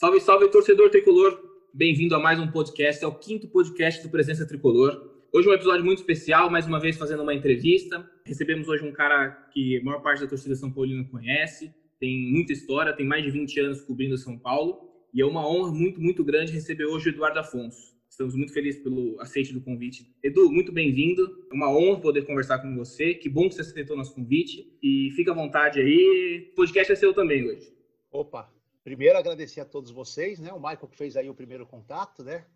Salve, salve, torcedor tricolor. Bem-vindo a mais um podcast. É o quinto podcast do Presença Tricolor. Hoje é um episódio muito especial, mais uma vez fazendo uma entrevista. Recebemos hoje um cara que a maior parte da torcida São Paulina conhece, tem muita história, tem mais de 20 anos cobrindo São Paulo. E é uma honra muito, muito grande receber hoje o Eduardo Afonso. Estamos muito felizes pelo aceite do convite. Edu, muito bem-vindo. É uma honra poder conversar com você. Que bom que você aceitou nosso convite. E fica à vontade aí. O podcast é seu também hoje. Opa, Primeiro, agradecer a todos vocês, né? O Michael que fez aí o primeiro contato, né?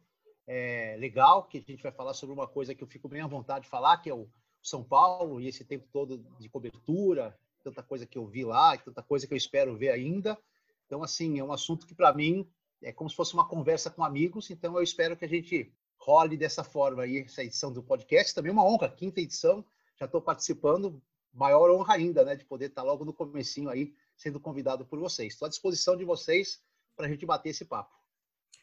É legal que a gente vai falar sobre uma coisa que eu fico bem à vontade de falar, que é o São Paulo e esse tempo todo de cobertura, tanta coisa que eu vi lá, tanta coisa que eu espero ver ainda. Então, assim, é um assunto que para mim é como se fosse uma conversa com amigos. Então, eu espero que a gente role dessa forma aí essa edição do podcast. Também uma honra, quinta edição. Já estou participando, maior honra ainda, né, de poder estar logo no comecinho aí sendo convidado por vocês. Estou à disposição de vocês para a gente bater esse papo.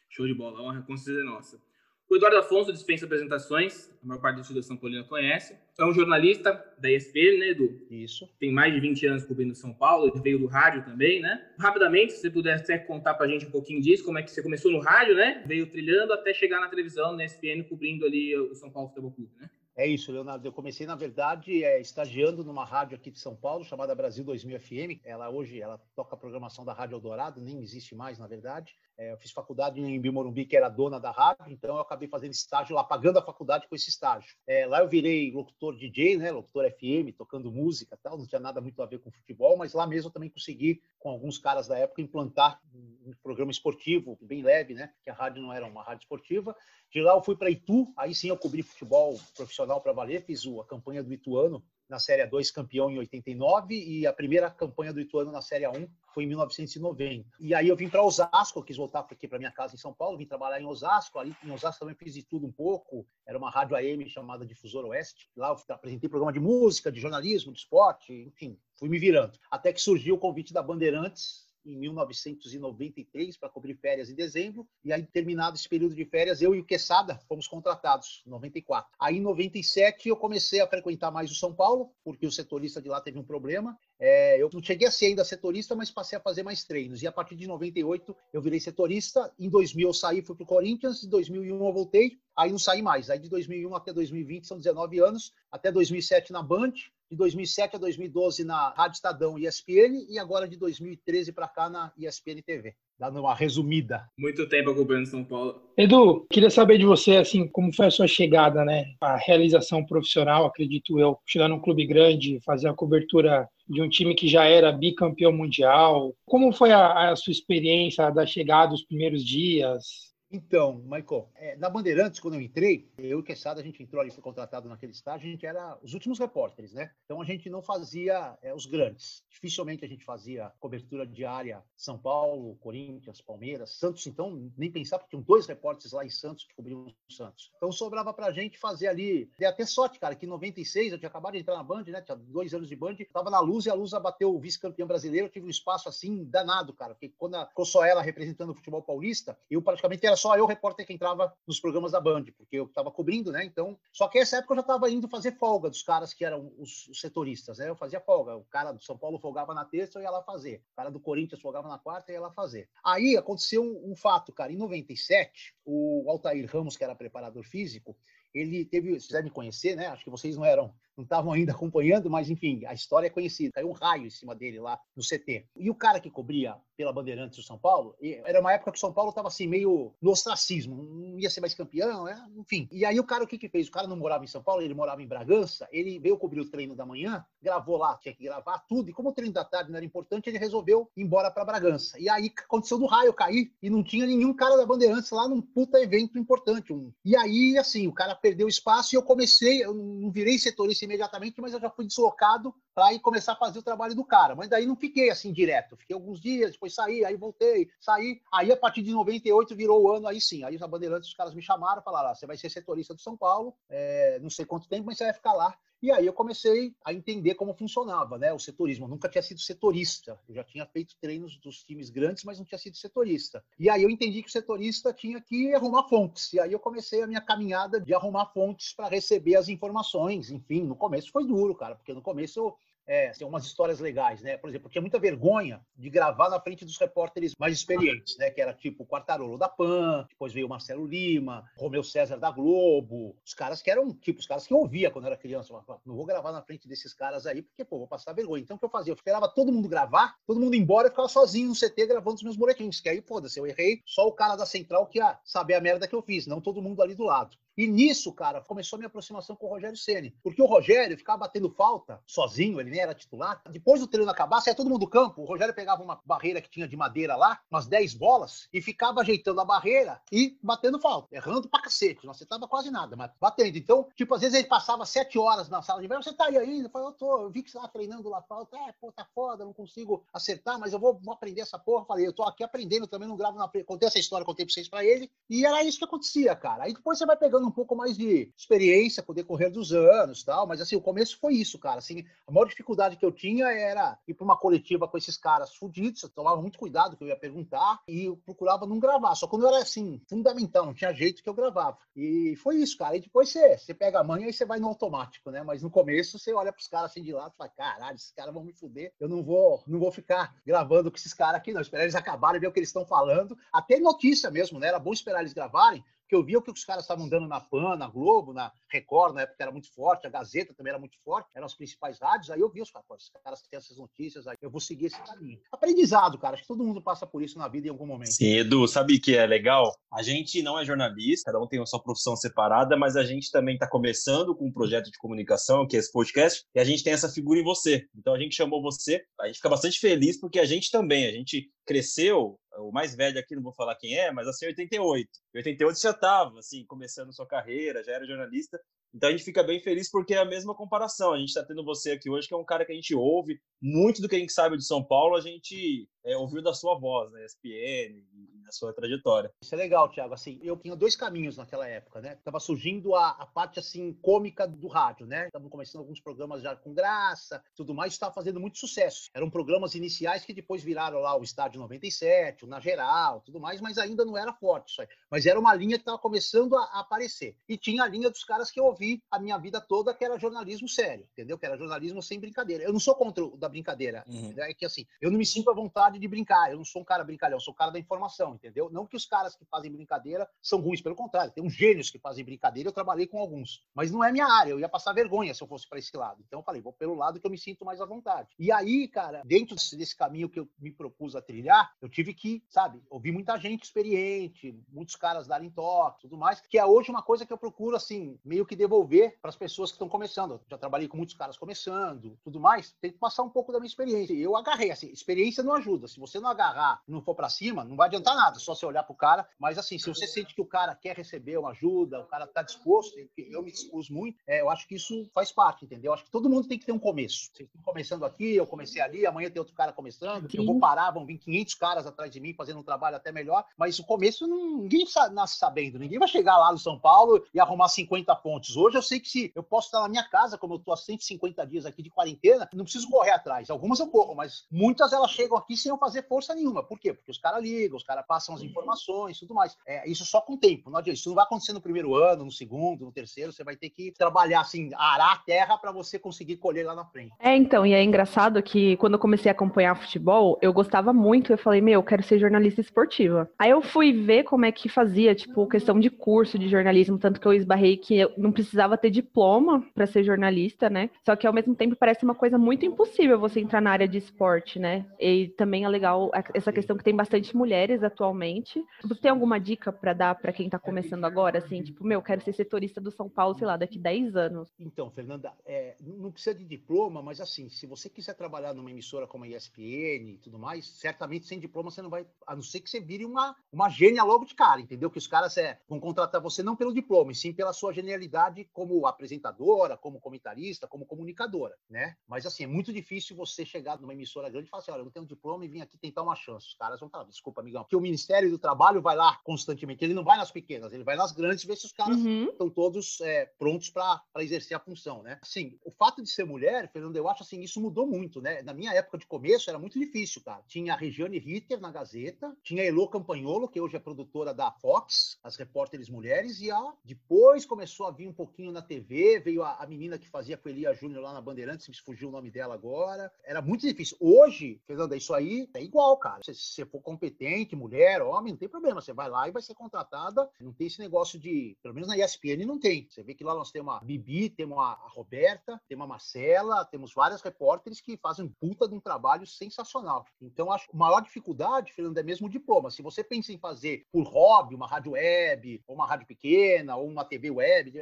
Show de bola, a honra com certeza é nossa. O Eduardo Afonso dispensa apresentações, a maior parte da torcida São Paulina conhece. É um jornalista da ESPN, né, Edu? Isso. Tem mais de 20 anos cobrindo São Paulo, ele veio do rádio também, né? Rapidamente, se você pudesse até contar pra gente um pouquinho disso, como é que você começou no rádio, né? Veio trilhando até chegar na televisão, na ESPN, cobrindo ali o São Paulo Futebol Clube, né? É isso, Leonardo. Eu comecei, na verdade, é, estagiando numa rádio aqui de São Paulo, chamada Brasil 2000 FM. Ela hoje ela toca a programação da Rádio Eldorado, nem existe mais, na verdade. É, eu fiz faculdade em Bimorumbi, que era dona da rádio, então eu acabei fazendo estágio lá, pagando a faculdade com esse estágio. É, lá eu virei locutor DJ, né, locutor FM, tocando música tal, não tinha nada muito a ver com futebol, mas lá mesmo eu também consegui, com alguns caras da época, implantar um programa esportivo bem leve, né, que a rádio não era uma rádio esportiva. De lá eu fui para Itu, aí sim eu cobri futebol profissional para valer, fiz a campanha do Ituano na Série 2 campeão em 89 e a primeira campanha do Ituano na Série 1 foi em 1990. E aí eu vim para Osasco, quis voltar aqui para minha casa em São Paulo, vim trabalhar em Osasco, ali em Osasco também fiz de tudo um pouco, era uma rádio AM chamada Difusor Oeste, lá eu apresentei programa de música, de jornalismo, de esporte, enfim, fui me virando. Até que surgiu o convite da Bandeirantes em 1993 para cobrir férias em dezembro, e aí, terminado esse período de férias, eu e o Quesada fomos contratados, 94. Aí, em 97, eu comecei a frequentar mais o São Paulo, porque o setorista de lá teve um problema, é, eu não cheguei a ser ainda setorista, mas passei a fazer mais treinos. E a partir de 98 eu virei setorista. Em 2000 eu saí, fui para o Corinthians. Em 2001 eu voltei, aí não saí mais. Aí de 2001 até 2020 são 19 anos. Até 2007 na Band, de 2007 a 2012 na Rádio Estadão e ESPN e agora de 2013 para cá na ESPN TV dando uma resumida. Muito tempo acompanhando São Paulo. Edu, queria saber de você, assim, como foi a sua chegada, né? A realização profissional, acredito eu, chegar num clube grande, fazer a cobertura de um time que já era bicampeão mundial. Como foi a, a sua experiência da chegada, os primeiros dias? Então, Michael, é, na Bandeirantes, quando eu entrei, eu e o Quesada, a gente entrou ali, foi contratado naquele estágio, a gente era os últimos repórteres, né? Então a gente não fazia é, os grandes. Dificilmente a gente fazia cobertura diária São Paulo, Corinthians, Palmeiras, Santos, então nem pensar, porque tinham dois repórteres lá em Santos que cobriam o Santos. Então sobrava pra gente fazer ali. E até sorte, cara, que em 96 eu tinha acabado de entrar na Band, né? Tinha dois anos de Band, tava na Luz e a Luz abateu o vice-campeão brasileiro. Eu tive um espaço assim danado, cara, porque quando ficou só ela representando o futebol paulista, eu praticamente era só eu, repórter, que entrava nos programas da Band, porque eu estava cobrindo, né? Então, só que essa época eu já estava indo fazer folga dos caras que eram os, os, setoristas, né? Eu fazia folga. O cara do São Paulo folgava na terça, eu ia lá fazer. O cara do Corinthians folgava na quarta, eu ia lá fazer. Aí aconteceu um, um fato, cara. Em 97, o Altair Ramos, que era preparador físico, ele teve, vocês devem conhecer, né? Acho que vocês não eram não estavam ainda acompanhando, mas enfim, a história é conhecida. Caiu um raio em cima dele lá no CT. E o cara que cobria pela Bandeirantes do São Paulo, era uma época que o São Paulo estava assim, meio no ostracismo, não ia ser mais campeão, né? enfim. E aí o cara, o que que fez? O cara não morava em São Paulo, ele morava em Bragança, ele veio cobrir o treino da manhã, gravou lá, tinha que gravar tudo, e como o treino da tarde não era importante, ele resolveu ir embora para Bragança. E aí aconteceu do raio cair, e não tinha nenhum cara da Bandeirantes lá num puta evento importante. Um... E aí, assim, o cara perdeu espaço e eu comecei, eu não virei setorista imediatamente, mas eu já fui deslocado para ir começar a fazer o trabalho do cara. Mas daí não fiquei assim direto. Fiquei alguns dias, depois saí, aí voltei, saí. Aí a partir de 98 virou o ano, aí sim. Aí na Bandeirantes os caras me chamaram, falaram: ah, você vai ser setorista do São Paulo, é, não sei quanto tempo, mas você vai ficar lá. E aí eu comecei a entender como funcionava né, o setorismo. Eu nunca tinha sido setorista. Eu já tinha feito treinos dos times grandes, mas não tinha sido setorista. E aí eu entendi que o setorista tinha que arrumar fontes. E aí eu comecei a minha caminhada de arrumar fontes para receber as informações. Enfim, no começo foi duro, cara, porque no começo é, assim, umas histórias legais, né? Por exemplo, eu tinha muita vergonha de gravar na frente dos repórteres mais experientes, né? Que era tipo o Quartarolo da PAN, depois veio o Marcelo Lima, Romeu César da Globo, os caras que eram, tipo, os caras que eu ouvia quando eu era criança. Não vou gravar na frente desses caras aí, porque, pô, vou passar vergonha. Então, o que eu fazia? Eu esperava todo mundo gravar, todo mundo embora e ficava sozinho no CT gravando os meus boletins, que aí, foda-se, eu errei, só o cara da central que ia saber a merda que eu fiz, não todo mundo ali do lado. E nisso, cara, começou a minha aproximação com o Rogério Ceni, porque o Rogério ficava batendo falta sozinho, ele nem era titular. Depois do treino acabar, saia todo mundo do campo, o Rogério pegava uma barreira que tinha de madeira lá, umas 10 bolas, e ficava ajeitando a barreira e batendo falta, errando pra cacete. Não acertava quase nada, mas batendo. Então, tipo, às vezes ele passava sete horas na sala de ver, você tá aí ainda? Eu falei, eu tô, eu vi que você tá treinando lá falta. É, pô, tá foda, não consigo acertar, mas eu vou, vou aprender essa porra. Eu falei, eu tô aqui aprendendo, também não gravo na. Contei essa história, contei pra vocês pra ele, e era isso que acontecia, cara. Aí depois você vai pegando um pouco mais de experiência com o decorrer dos anos tal, mas assim, o começo foi isso, cara. Assim, a maior dificuldade que eu tinha era ir para uma coletiva com esses caras fudidos, eu tomava muito cuidado que eu ia perguntar e eu procurava não gravar. Só quando era assim, fundamental, não tinha jeito que eu gravava. E foi isso, cara. E depois você, você pega a manha e você vai no automático, né? Mas no começo você olha para os caras assim de lado e fala: caralho, esses caras vão me fuder. Eu não vou, não vou ficar gravando com esses caras aqui, não. Esperar eles acabarem, ver o que eles estão falando. Até notícia mesmo, né? Era bom esperar eles gravarem, que eu via o que os caras estavam dando na PAN, na Globo, na Record, na época era muito forte, a Gazeta também era muito forte, eram as principais rádios, aí eu vi os caras, os caras têm essas notícias, aí eu vou seguir esse caminho. Aprendizado, cara, acho que todo mundo passa por isso na vida em algum momento. Sim, Edu, sabe que é legal? A gente não é jornalista, cada um tem a sua profissão separada, mas a gente também está começando com um projeto de comunicação, que é esse podcast, e a gente tem essa figura em você. Então a gente chamou você, a gente fica bastante feliz porque a gente também, a gente cresceu o mais velho aqui, não vou falar quem é, mas assim, 88. Em 88 você já estava, assim, começando sua carreira, já era jornalista. Então a gente fica bem feliz porque é a mesma comparação. A gente está tendo você aqui hoje, que é um cara que a gente ouve. Muito do que a gente sabe de São Paulo, a gente é, ouviu da sua voz, né? SPN da sua trajetória. Isso é legal, Thiago. Assim, eu tinha dois caminhos naquela época, né? Tava surgindo a, a parte, assim, cômica do rádio, né? Estavam começando alguns programas já com graça, tudo mais. Estava fazendo muito sucesso. Eram programas iniciais que depois viraram lá o Estádio 97, o Na Geral, tudo mais, mas ainda não era forte isso aí. Mas era uma linha que estava começando a, a aparecer. E tinha a linha dos caras que eu ouvi a minha vida toda, que era jornalismo sério, entendeu? Que era jornalismo sem brincadeira. Eu não sou contra o da brincadeira. Uhum. É que assim, eu não me sinto à vontade de brincar. Eu não sou um cara brincalhão, sou um cara da informação, entendeu? Não que os caras que fazem brincadeira são ruins, pelo contrário, tem uns gênios que fazem brincadeira, eu trabalhei com alguns. Mas não é minha área, eu ia passar vergonha se eu fosse para esse lado. Então eu falei, vou pelo lado que eu me sinto mais à vontade. E aí, cara, dentro desse caminho que eu me propus a trilhar, eu tive que, sabe, ouvir muita gente experiente, muitos caras darem toque, tudo mais, que é hoje uma coisa que eu procuro, assim, meio que devolver para as pessoas que estão começando. Eu já trabalhei com muitos caras começando, tudo mais, tem que passar um pouco da minha experiência. Eu agarrei, assim, experiência não ajuda. Se você não agarrar e não for para cima, não vai adiantar nada, só você olhar pro cara. Mas assim, se você sente que o cara quer receber uma ajuda, o cara tá disposto, eu me dispus muito, é, eu acho que isso faz parte, entendeu? Eu acho que todo mundo tem que ter um começo. Vocês estão começando aqui, eu comecei ali, amanhã tem outro cara começando, Sim. eu vou parar, vão vir 500 caras atrás de mim fazendo um trabalho até melhor, mas o começo ninguém nasce sabendo, ninguém vai chegar lá no São Paulo e arrumar 50 pontos. Hoje eu sei que se eu posso estar na minha casa, como eu tô há 150 dias aqui de quarentena, não preciso correr atrás. Algumas eu corro, mas muitas elas chegam aqui sem eu fazer força nenhuma. Por quê? Porque os caras ligam, os caras passam as informações, tudo mais. É, isso só com tempo, não adianta. Isso não vai acontecer no primeiro ano, no segundo, no terceiro, você vai ter que trabalhar assim, arar a terra para você conseguir colher lá na frente. É, então, e é engraçado que quando eu comecei a acompanhar futebol, eu gostava muito, eu falei, meu, eu quero ser jornalista esportiva. Aí eu fui ver como é que fazia, tipo, questão de curso de jornalismo, tanto que eu esbarrei que eu não precisava ter diploma para ser jornalista, né? Só que ao mesmo tempo parece uma coisa muito impossível você entrar na área de esporte, né? E também é legal essa questão que tem bastante mulheres atualmente. Você tem alguma dica para dar para quem tá começando agora, assim, tipo, meu, quero ser setorista do São Paulo, sei lá, daqui 10 anos? Então, Fernanda, é, não precisa de diploma, mas assim, se você quiser trabalhar numa emissora como a ESPN e tudo mais, certamente sem diploma você não vai, a não ser que você vire uma, uma gênia logo de cara, entendeu? Que os caras é, vão contratar você não pelo diploma, e sim pela sua genialidade como apresentadora, como comentarista, como comunicadora, né? Mas assim, é muito difícil você chegar numa emissora grande e falar assim, olha, eu não tenho diploma e vir aqui tentar uma chance. Os caras vão falar, desculpa, amigão, que o Ministério do Trabalho vai lá constantemente. Ele não vai nas pequenas, ele vai nas grandes ver se os caras Uhum. estão todos é, prontos para exercer a função, né? Assim, o fato de ser mulher, Fernando, eu acho assim, isso mudou muito, né? Na minha época de começo era muito difícil, cara. Tinha a Regiane Ritter na Gazeta, tinha a Elo Campagnolo, que hoje é produtora da Fox, as repórteres mulheres, e a depois começou a vir um pouquinho na TV, veio a, a menina que fazia com Elia Júnior lá na Bandeirantes, me fugiu o nome dela agora. Era muito difícil. Hoje, Fernanda, isso aí é igual, cara. Se você for competente, mulher, homem, não tem problema. Você vai lá e vai ser contratada. Não tem esse negócio de. Pelo menos na ESPN não tem. Você vê que lá nós temos a Bibi, temos a Roberta, temos a Marcela, temos várias repórteres que fazem puta de um trabalho sensacional. Então, acho que a maior dificuldade, Fernanda, é mesmo o diploma. Se você pensa em fazer por hobby, uma rádio web, ou uma rádio pequena, ou uma TV web,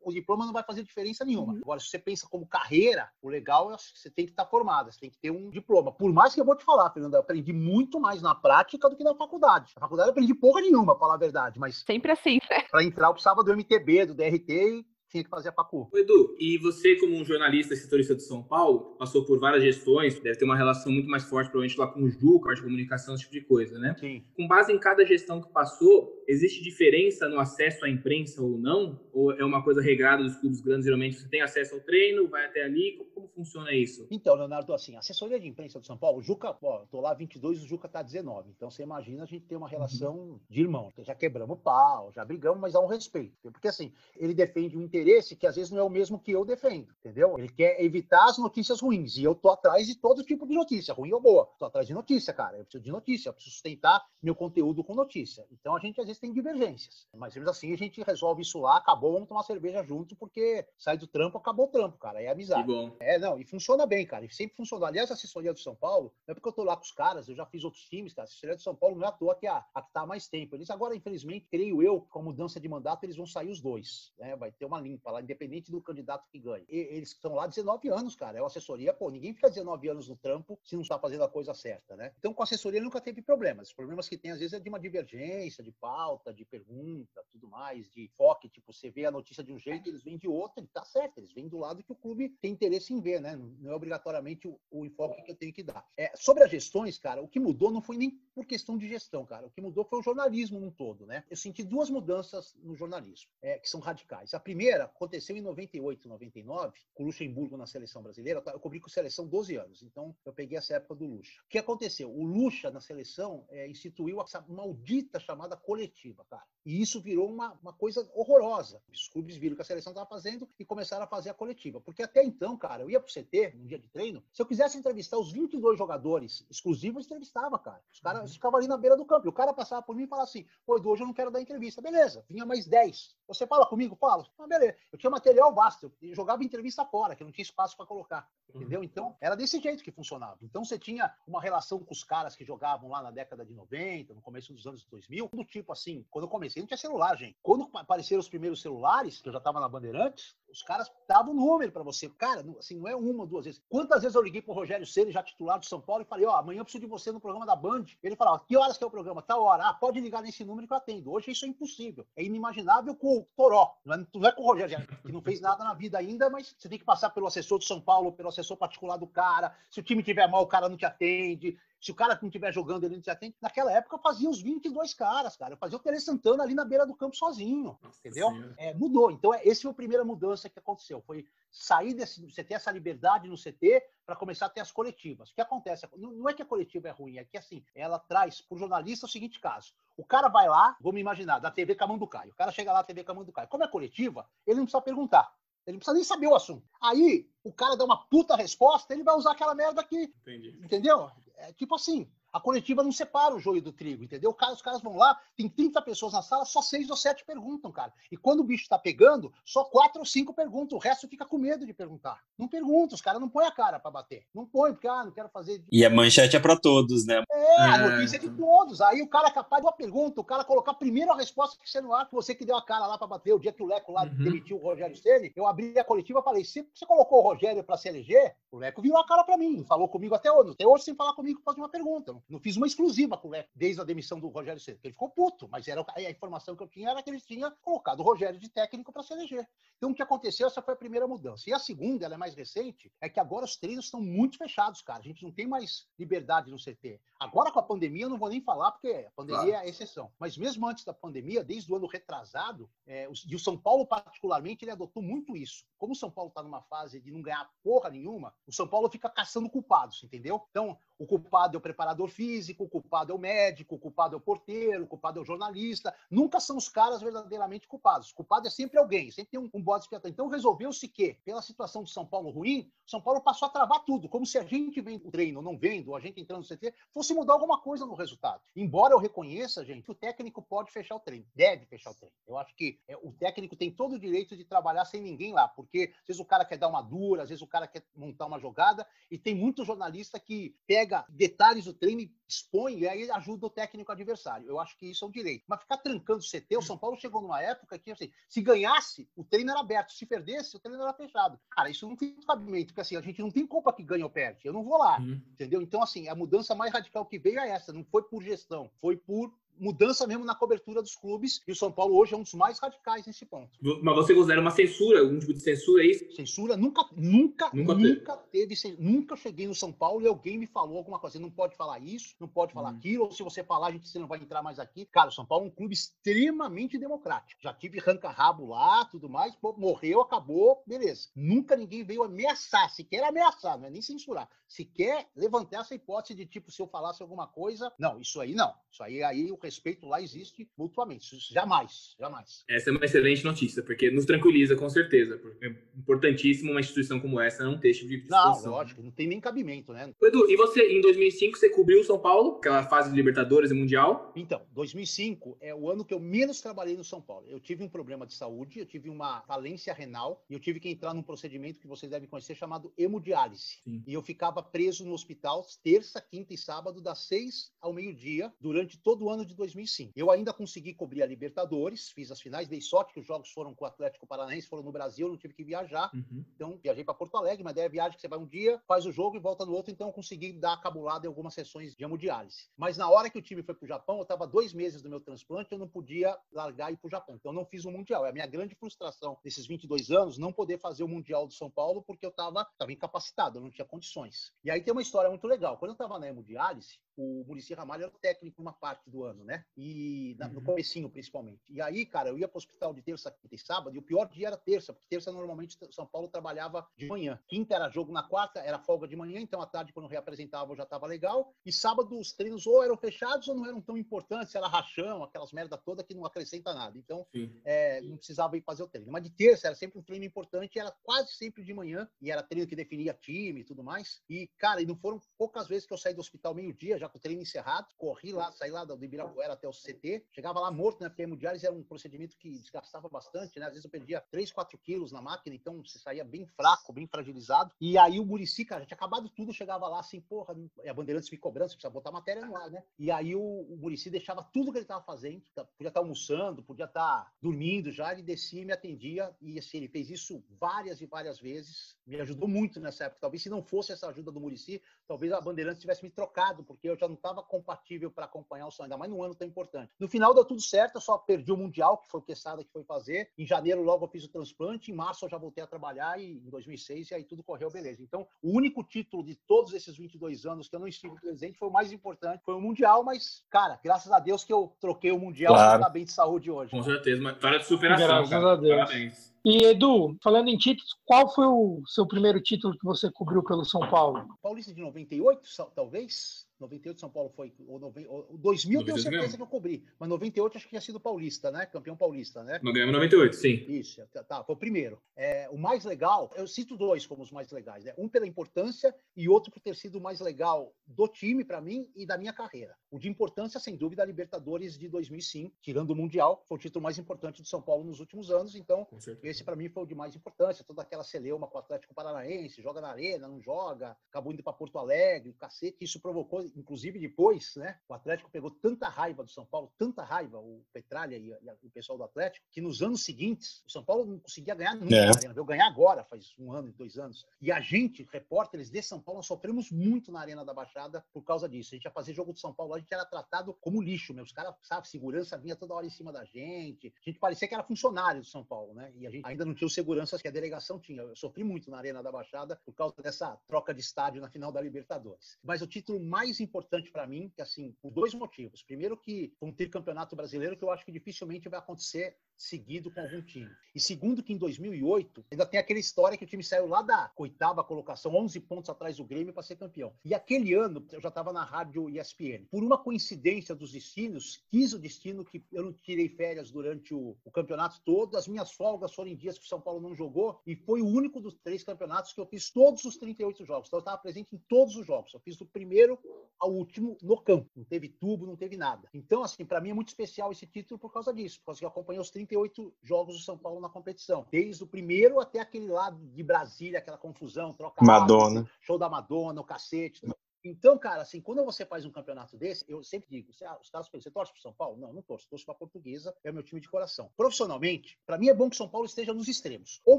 o diploma não vai fazer diferença nenhuma. Uhum. Agora, se você pensa como carreira, o legal é que você tem que estar formada, você tem que ter um diploma. Por mais que eu vou te falar, Eu aprendi muito mais na prática do que na faculdade. Na faculdade eu aprendi porra nenhuma, pra falar a verdade, mas Sempre assim, né? para entrar eu precisava do MTB, do DRT e tinha que fazer a facu. Edu, e você, como um jornalista e setorista de São Paulo, passou por várias gestões, deve ter uma relação muito mais forte, provavelmente, lá com o Ju, com a parte de comunicação, esse tipo de coisa, né? Sim. Com base em cada gestão que passou, existe diferença no acesso à imprensa ou não? Ou é uma coisa regrada dos clubes grandes? Geralmente você tem acesso ao treino, vai até ali? Como, funciona isso? Então, Leonardo, assim, a assessoria de imprensa do São Paulo, o Juca, ó, eu tô lá 22, o Juca tá 19. Então, você imagina a gente ter uma relação de irmão. Já quebramos pau, já brigamos, mas há um respeito. Porque, assim, ele defende um interesse que às vezes não é o mesmo que eu defendo, entendeu? Ele quer evitar as notícias ruins. E eu tô atrás de todo tipo de notícia, ruim ou boa. Tô atrás de notícia, cara. Eu preciso de notícia, eu preciso sustentar meu conteúdo com notícia. Então, a gente às vezes tem divergências. Mas mesmo assim, a gente resolve isso lá, acabou, vamos tomar cerveja junto, porque sai do trampo, acabou o trampo, cara. É amizade. bom. É, não, e funciona bem, cara. E sempre funcionou. Aliás, a assessoria do São Paulo, não é porque eu tô lá com os caras, eu já fiz outros times, cara. A assessoria do São Paulo não é à toa que é a, a que tá há mais tempo. Eles agora, infelizmente, creio eu, com a mudança de mandato, eles vão sair os dois. Né? Vai ter uma limpa lá, independente do candidato que ganhe. E, eles estão lá 19 anos, cara. É uma assessoria, pô, ninguém fica 19 anos no trampo se não está fazendo a coisa certa, né? Então, com a assessoria nunca teve problemas. Os problemas que tem, às vezes, é de uma divergência, de pauta, de pergunta, tudo mais, de foque. Tipo, você vê a notícia de um jeito, eles vêm de outro, e tá certo, eles vêm do lado que o clube tem interesse em ver, né? Não é obrigatoriamente o, o enfoque que eu tenho que dar. É, sobre as gestões, cara, o que mudou não foi nem por questão de gestão, cara. O que mudou foi o jornalismo num todo, né? Eu senti duas mudanças no jornalismo, é, que são radicais. A primeira aconteceu em 98, 99, com o Luxemburgo na seleção brasileira. Eu cobri com seleção 12 anos, então eu peguei essa época do Luxa. O que aconteceu? O Luxa, na seleção, é, instituiu essa maldita chamada coletiva, cara. E isso virou uma, uma coisa horrorosa. Os clubes viram o que a seleção estava fazendo e começaram a fazer a coletiva. Porque até então, cara, eu ia pro CT, num dia de treino, se eu quisesse entrevistar os 22 jogadores exclusivos, eu entrevistava, cara. Os caras ficavam ali na beira do campo. E o cara passava por mim e falava assim: pô, Edu, hoje eu não quero dar entrevista. Beleza, vinha mais 10. Você fala comigo? Fala. Ah, beleza. Eu tinha material vasto. Eu jogava entrevista fora, que não tinha espaço para colocar. Entendeu? Então, era desse jeito que funcionava. Então, você tinha uma relação com os caras que jogavam lá na década de 90, no começo dos anos 2000, do tipo assim, quando eu comecei não tinha celular, gente. Quando apareceram os primeiros celulares, que eu já tava na Bandeirantes, os caras davam um número para você. Cara, assim, não é uma duas vezes. Quantas vezes eu liguei pro Rogério Ceni, já titular do São Paulo, e falei, ó, amanhã eu preciso de você no programa da Band. Ele falava, que horas que é o programa? Tal hora. Ah, pode ligar nesse número que eu atendo. Hoje isso é impossível. É inimaginável com o Toró. Não é, não é com o Rogério, que não fez nada na vida ainda, mas você tem que passar pelo assessor do São Paulo, pelo assessor particular do cara. Se o time tiver mal, o cara não te atende. Se o cara não estiver jogando, ele não te atende. Naquela época eu fazia os 22 caras, cara. Eu fazia o Tele Santana ali na beira do campo sozinho. Entendeu? É, mudou. Então, é, esse foi a primeira mudança que aconteceu. Foi sair desse. Você ter essa liberdade no CT para começar a ter as coletivas. O que acontece? Não, não é que a coletiva é ruim, é que assim, ela traz para o jornalista o seguinte caso. O cara vai lá, vamos imaginar, da TV Camanducaia. O cara chega lá, TV Camanducaia. Como é coletiva, ele não precisa perguntar. Ele não precisa nem saber o assunto. Aí, o cara dá uma puta resposta, ele vai usar aquela merda aqui. Entendi. Entendeu? É tipo assim, a coletiva não separa o joio do trigo, entendeu? Os caras vão lá, tem 30 pessoas na sala, só seis ou sete perguntam, cara. E quando o bicho tá pegando, só quatro ou cinco perguntam, o resto fica com medo de perguntar. Não pergunta, os caras não põem a cara pra bater. Não põe, porque, ah, não quero fazer. E a manchete é pra todos, né? É, a É. notícia é de todos. Aí o cara é capaz de uma pergunta, o cara colocar primeiro a resposta que você não acha, que você que deu a cara lá pra bater. O dia que o Leco lá Uhum. demitiu o Rogério Ceni, eu abri a coletiva e falei: se você colocou o Rogério pra se eleger, o Leco virou a cara pra mim, não falou comigo até hoje. Até hoje sem falar comigo, fazer uma pergunta. Não fiz uma exclusiva com o Leco desde a demissão do Rogério Ceni. Ele ficou puto, mas era a informação que eu tinha era que ele tinha colocado o Rogério de técnico para se eleger. Então, o que aconteceu? Essa foi a primeira mudança. E a segunda, ela é mais recente, é que agora os treinos estão muito fechados, cara. A gente não tem mais liberdade no CT. Agora, com a pandemia, eu não vou nem falar, porque a pandemia claro. é a exceção. Mas mesmo antes da pandemia, desde o ano retrasado, é, e o São Paulo, particularmente, ele adotou muito isso. Como o São Paulo está numa fase de não ganhar porra nenhuma, o São Paulo fica caçando culpados, entendeu? Então, o culpado é o preparador físico, o culpado é o médico, o culpado é o porteiro, o culpado é o jornalista. Nunca são os caras verdadeiramente culpados. O culpado é sempre alguém, sempre tem um, um bode expiatório. Então resolveu-se que, pela situação do São Paulo ruim, São Paulo passou a travar tudo, como se a gente vendo o treino, não vendo, a gente entrando no CT, fosse mudar alguma coisa no resultado. Embora eu reconheça, gente, que o técnico pode fechar o treino, deve fechar o treino. Eu acho que é, o técnico tem todo o direito de trabalhar sem ninguém lá, porque às vezes o cara quer dar uma dura, às vezes o cara quer montar uma jogada, e tem muito jornalista que pega detalhes do treino e expõe, e aí ajuda o técnico adversário. Eu acho que isso é um direito. Mas ficar trancando o CT, o São Paulo chegou numa época que, assim, se ganhasse, o treino era aberto. Se perdesse, o treino era fechado. Cara, isso não tem cabimento, porque assim, a gente não tem culpa que ganha ou perde. Eu não vou lá, uhum. entendeu? Então, assim, a mudança mais radical que veio é essa. Não foi por gestão, foi por mudança mesmo na cobertura dos clubes, e o São Paulo hoje é um dos mais radicais nesse ponto. Mas você considera uma censura, algum tipo de censura é isso? Censura nunca, nunca, nunca, nunca teve. teve. Nunca cheguei no São Paulo e alguém me falou alguma coisa. Você não pode falar isso, não pode falar hum. aquilo, ou se você falar, a gente você não vai entrar mais aqui. Cara, o São Paulo é um clube extremamente democrático. Já tive ranca-rabo lá, tudo mais, pô, morreu, acabou, beleza. Nunca ninguém veio ameaçar, sequer ameaçar, não é nem censurar, sequer levantar essa hipótese de tipo, se eu falasse alguma coisa, não, isso aí não. Isso aí, aí o respeito lá existe mutuamente. Isso, jamais, jamais. Essa é uma excelente notícia, porque nos tranquiliza com certeza. Porque é importantíssimo uma instituição como essa não ter esse tipo de discussão. Não, lógico, não tem nem cabimento, né? Edu, e você, em 2005, você cobriu o São Paulo, aquela fase de Libertadores e Mundial? Então, 2005 é o ano que eu menos trabalhei no São Paulo. Eu tive um problema de saúde, eu tive uma falência renal e eu tive que entrar num procedimento que vocês devem conhecer chamado hemodiálise. Sim. E eu ficava preso no hospital terça, quinta e sábado, das seis ao meio-dia, durante todo o ano de 2005. Eu ainda consegui cobrir a Libertadores, fiz as finais, dei sorte que os jogos foram com o Atlético Paranaense, foram no Brasil, não tive que viajar. Uhum. Então, viajei para Porto Alegre, mas daí é viagem que você vai um dia, faz o jogo e volta no outro, então eu consegui dar a cabulada em algumas sessões de hemodiálise. Mas na hora que o time foi para o Japão, eu estava dois meses do meu transplante, eu não podia largar e ir para o Japão. Então, eu não fiz o Mundial. É a minha grande frustração nesses 22 anos, não poder fazer o Mundial do São Paulo, porque eu estava incapacitado, eu não tinha condições. E aí tem uma história muito legal. Quando eu estava na hemodiálise, o Murici Ramalho era o técnico uma parte do ano, né? E na, no uhum. comecinho, principalmente. E aí, cara, eu ia para o hospital de terça, quinta e sábado, e o pior dia era terça, porque terça normalmente São Paulo trabalhava de manhã. Quinta era jogo na quarta, era folga de manhã, então à tarde, quando reapresentava, eu já estava legal. E sábado os treinos ou eram fechados ou não eram tão importantes, era rachão, aquelas merda toda que não acrescenta nada. Então, é, não precisava ir fazer o treino. Mas de terça era sempre um treino importante, era quase sempre de manhã, e era treino que definia time e tudo mais. E, cara, e não foram poucas vezes que eu saí do hospital meio-dia, já já com o treino encerrado, corri lá, saí lá do Ibirapuera até o CT, chegava lá morto, né? Porque a hemodiálise era um procedimento que desgastava bastante, né? Às vezes eu perdia 3, 4 quilos na máquina, então você saía bem fraco, bem fragilizado. E aí o Murici, cara, já tinha acabado tudo, chegava lá assim, porra, a Bandeirantes me cobrando, você precisa botar matéria no ar, né? E aí o, o Murici deixava tudo que ele estava fazendo, tá, podia estar tá almoçando, podia estar tá dormindo já, ele descia e me atendia, e assim, ele fez isso várias e várias vezes, me ajudou muito nessa época. Talvez se não fosse essa ajuda do Murici, talvez a Bandeirantes tivesse me trocado, porque eu eu já não estava compatível para acompanhar o sonho, ainda mais num ano tão importante. No final deu tudo certo, eu só perdi o Mundial, que foi o Quesada que foi fazer. Em janeiro logo eu fiz o transplante, em março eu já voltei a trabalhar e em 2006 e aí tudo correu beleza. Então, o único título de todos esses 22 anos que eu não estive presente foi o mais importante, foi o Mundial, mas, cara, graças a Deus que eu troquei o Mundial claro. para bem de saúde hoje. Com certeza, uma história de superação. Graças cara. a Deus. Parabéns. E Edu, falando em títulos, qual foi o seu primeiro título que você cobriu pelo São Paulo? Paulista de 98, talvez? 98 São Paulo foi. Ou, ou 2000 tenho certeza mesmo. que eu cobri. Mas 98 acho que tinha sido paulista, né? Campeão paulista, né? Nós ganhamos 98, sim. Isso, tá, tá, foi o primeiro. É, o mais legal, eu cito dois como os mais legais, né? Um pela importância e outro por ter sido o mais legal do time para mim e da minha carreira. O de importância, sem dúvida, a Libertadores de 2005, tirando o Mundial, foi o título mais importante de São Paulo nos últimos anos. Então, esse para mim foi o de mais importância. Toda aquela celeuma com o Atlético Paranaense, joga na arena, não joga, acabou indo para Porto Alegre, o cacete, isso provocou inclusive depois, né? O Atlético pegou tanta raiva do São Paulo, tanta raiva, o Petralha e, e o pessoal do Atlético, que nos anos seguintes, o São Paulo não conseguia ganhar nunca é. na Arena. Veio ganhar agora, faz um ano, dois anos. E a gente, repórteres de São Paulo, sofremos muito na Arena da Baixada por causa disso. A gente ia fazer jogo de São Paulo, a gente era tratado como lixo, meus caras, sabe, segurança vinha toda hora em cima da gente. A gente parecia que era funcionário do São Paulo, né? E a gente ainda não tinha os seguranças que a delegação tinha. Eu sofri muito na Arena da Baixada por causa dessa troca de estádio na final da Libertadores. Mas o título mais importante para mim, que assim, por dois motivos. Primeiro que um tricampeonato brasileiro que eu acho que dificilmente vai acontecer seguido com algum time. E segundo que em 2008 ainda tem aquela história que o time saiu lá da oitava colocação, 11 pontos atrás do Grêmio para ser campeão. E aquele ano eu já estava na rádio ESPN. Por uma coincidência dos destinos, quis o destino que eu não tirei férias durante o, o campeonato todo. As minhas folgas foram em dias que o São Paulo não jogou e foi o único dos três campeonatos que eu fiz todos os 38 jogos. Então eu estava presente em todos os jogos. Eu fiz do primeiro ao último no campo. Não teve tubo, não teve nada. Então assim, para mim é muito especial esse título por causa disso, por causa que eu acompanhei os 38 jogos do São Paulo na competição. Desde o primeiro até aquele lado de Brasília, aquela confusão, troca Madonna. show da Madonna, o cacete. Então, cara, assim, quando você faz um campeonato desse, eu sempre digo, você, ah, os caras você torce pro São Paulo? Não, não torço, torço pra Portuguesa, é o meu time de coração. Profissionalmente, para mim é bom que São Paulo esteja nos extremos, ou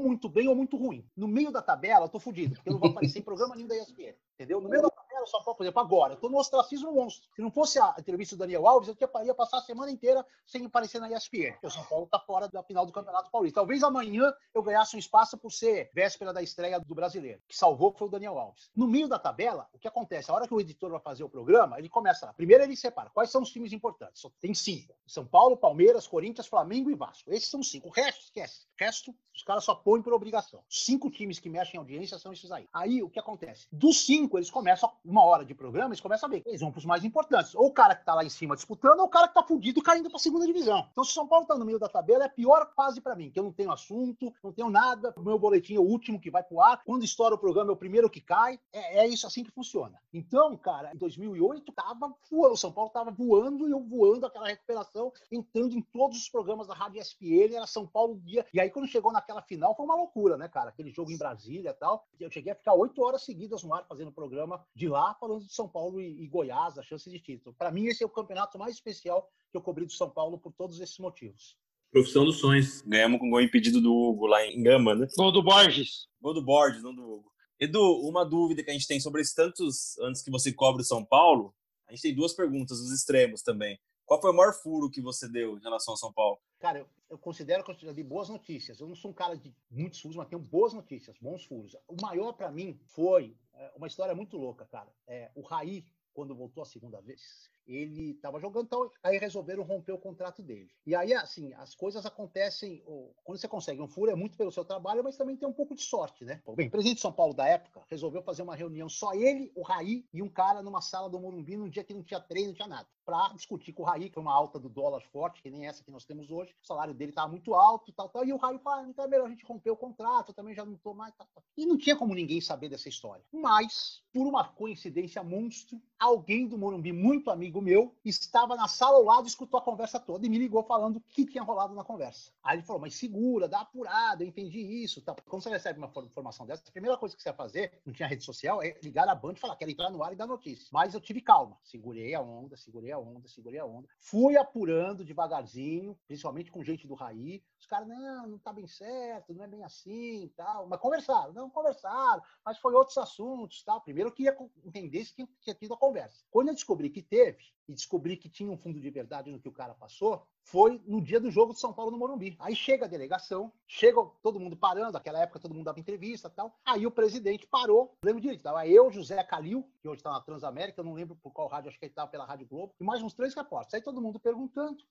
muito bem ou muito ruim. No meio da tabela, eu tô fudido, porque eu não vou aparecer em programa nenhum da ESPN, entendeu? No meio da tabela, São Paulo, por exemplo, agora, eu tô no ostracismo monstro. Se não fosse a entrevista do Daniel Alves, eu ia passar a semana inteira sem aparecer na ESPN, porque o São Paulo tá fora da final do Campeonato Paulista. Talvez amanhã eu ganhasse um espaço por ser véspera da estreia do brasileiro, que salvou foi o Daniel Alves. No meio da tabela, o que acontece? A hora que o editor vai fazer o programa, ele começa lá. Primeiro ele separa quais são os times importantes. Só tem cinco: São Paulo, Palmeiras, Corinthians, Flamengo e Vasco. Esses são cinco. O resto, esquece. O resto, os caras só põem por obrigação. Cinco times que mexem em audiência são esses aí. Aí o que acontece? Dos cinco, eles começam, uma hora de programa, eles começam a ver. Eles vão para os mais importantes. Ou o cara que tá lá em cima disputando, ou o cara que tá fudido caindo para a segunda divisão. Então, se o São Paulo tá no meio da tabela, é a pior fase para mim, que eu não tenho assunto, não tenho nada. O meu boletim é o último que vai pro ar. Quando estoura o programa, é o primeiro que cai. É, é isso assim que funciona. Então, cara, em 2008 tava voando, o São Paulo tava voando e eu voando aquela recuperação, entrando em todos os programas da Rádio ESPN, era São Paulo dia. E aí quando chegou naquela final foi uma loucura, né, cara? Aquele jogo em Brasília e tal. Eu cheguei a ficar oito horas seguidas no ar fazendo programa de lá, falando de São Paulo e, e Goiás, a chance de título. Para mim esse é o campeonato mais especial que eu cobri do São Paulo por todos esses motivos. Profissão dos sonhos. Ganhamos com um gol impedido do Hugo lá em Gama, né? Gol do Borges. Gol do Borges, não do Hugo. Edu, uma dúvida que a gente tem sobre esses tantos anos que você cobre o São Paulo, a gente tem duas perguntas dos extremos também. Qual foi o maior furo que você deu em relação ao São Paulo? Cara, eu, eu considero que eu dei boas notícias. Eu não sou um cara de muitos furos, mas tenho boas notícias, bons furos. O maior para mim foi é, uma história muito louca, cara. É, o Raí, quando voltou a segunda vez, ele estava jogando, então aí resolveram romper o contrato dele. E aí, assim, as coisas acontecem. Quando você consegue um furo, é muito pelo seu trabalho, mas também tem um pouco de sorte, né? Bem, o presidente de São Paulo da época resolveu fazer uma reunião, só ele, o Raí e um cara numa sala do Morumbi, num dia que não tinha treino, não tinha nada, para discutir com o Raí, que é uma alta do dólar forte, que nem essa que nós temos hoje. O salário dele estava muito alto e tal, tal. E o Raí falou: ah, então é melhor a gente romper o contrato, também já não estou mais. Tal, tal. E não tinha como ninguém saber dessa história. Mas, por uma coincidência monstro, alguém do Morumbi, muito amigo meu, está estava na sala ao lado escutou a conversa toda e me ligou falando o que tinha rolado na conversa. Aí ele falou, mas segura, dá apurada, eu entendi isso. Tá. Quando você recebe uma informação dessa, a primeira coisa que você vai fazer, não tinha rede social, é ligar a banda e falar, quero entrar no ar e dar notícia. Mas eu tive calma, segurei a onda, segurei a onda, segurei a onda. Fui apurando devagarzinho, principalmente com gente do Raí. Os caras, não, não tá bem certo, não é bem assim tal. Mas conversaram, não conversaram, mas foi outros assuntos tal. Primeiro eu queria entender se tinha tido a conversa. Quando eu descobri que teve, e descobri que tinha um fundo de verdade no que o cara passou, foi no dia do jogo de São Paulo no Morumbi. Aí chega a delegação, chega todo mundo parando, naquela época todo mundo dava entrevista tal. Aí o presidente parou, lembro direito, estava eu, José Calil, que hoje está na Transamérica, eu não lembro por qual rádio, acho que ele estava pela Rádio Globo, e mais uns três repórteres. Aí todo mundo perguntando.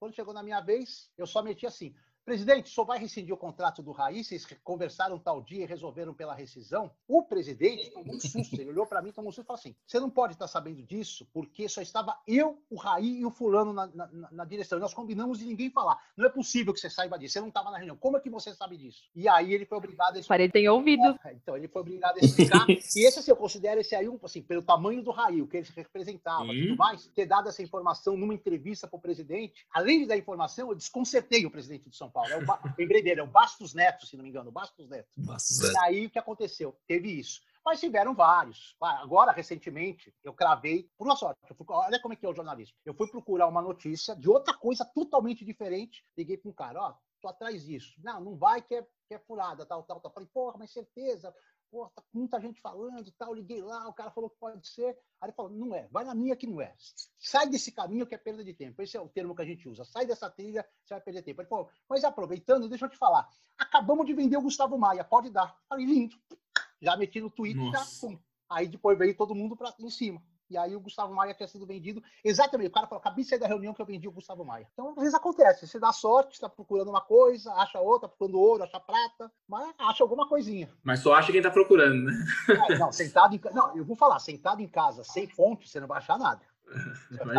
Quando chegou na minha vez, eu só meti assim: Presidente, só vai rescindir o contrato do Raí? Vocês conversaram tal dia e resolveram pela rescisão? O presidente tomou um susto. Ele olhou para mim, tomou um susto e falou assim: Você não pode estar sabendo disso, porque só estava eu, o Raí e o fulano na, na, na direção. Nós combinamos de ninguém falar. Não é possível que você saiba disso. Você não estava na reunião. Como é que você sabe disso? E aí ele foi obrigado a explicar. Parei, tem ouvido. É, então, ele foi obrigado a explicar. e esse, assim, eu considero esse aí, assim, pelo tamanho do Raí, o que ele representava e tudo mais, ter dado essa informação numa entrevista para o presidente. Além de dar informação, eu desconcertei o presidente de São Paulo. É o lembrei dele, é o Bastos Neto, se não me engano, o Bastos Neto. Bastos Neto. E aí o que aconteceu? Teve isso. Mas tiveram vários. Agora, recentemente, eu cravei, por uma sorte, fui, olha como é que é o jornalismo. Eu fui procurar uma notícia de outra coisa totalmente diferente. Liguei para um cara, ó, tô atrás disso. Não, não vai que é, que é furada, tal, tal, tal. Falei, porra, mas certeza, pô, tá muita gente falando e tal, liguei lá, o cara falou que pode ser. Aí ele falou, não é, vai na minha que não é. Sai desse caminho que é perda de tempo. Esse é o termo que a gente usa. Sai dessa trilha, você vai perder tempo. Ele falou, mas aproveitando, deixa eu te falar. Acabamos de vender o Gustavo Maia, pode dar. Falei, lindo. Já meti no Twitter, já, pum. Aí depois veio todo mundo pra, em cima. E aí o Gustavo Maia tinha sido vendido. Exatamente, o cara falou, acabei de sair da reunião que eu vendi o Gustavo Maia. Então, às vezes acontece, você dá sorte, está procurando uma coisa, acha outra, procurando ouro, acha prata, mas acha alguma coisinha. Mas só acha quem está procurando, né? É, não, sentado em Não, eu vou falar, sentado em casa, sem fonte, você não vai achar nada.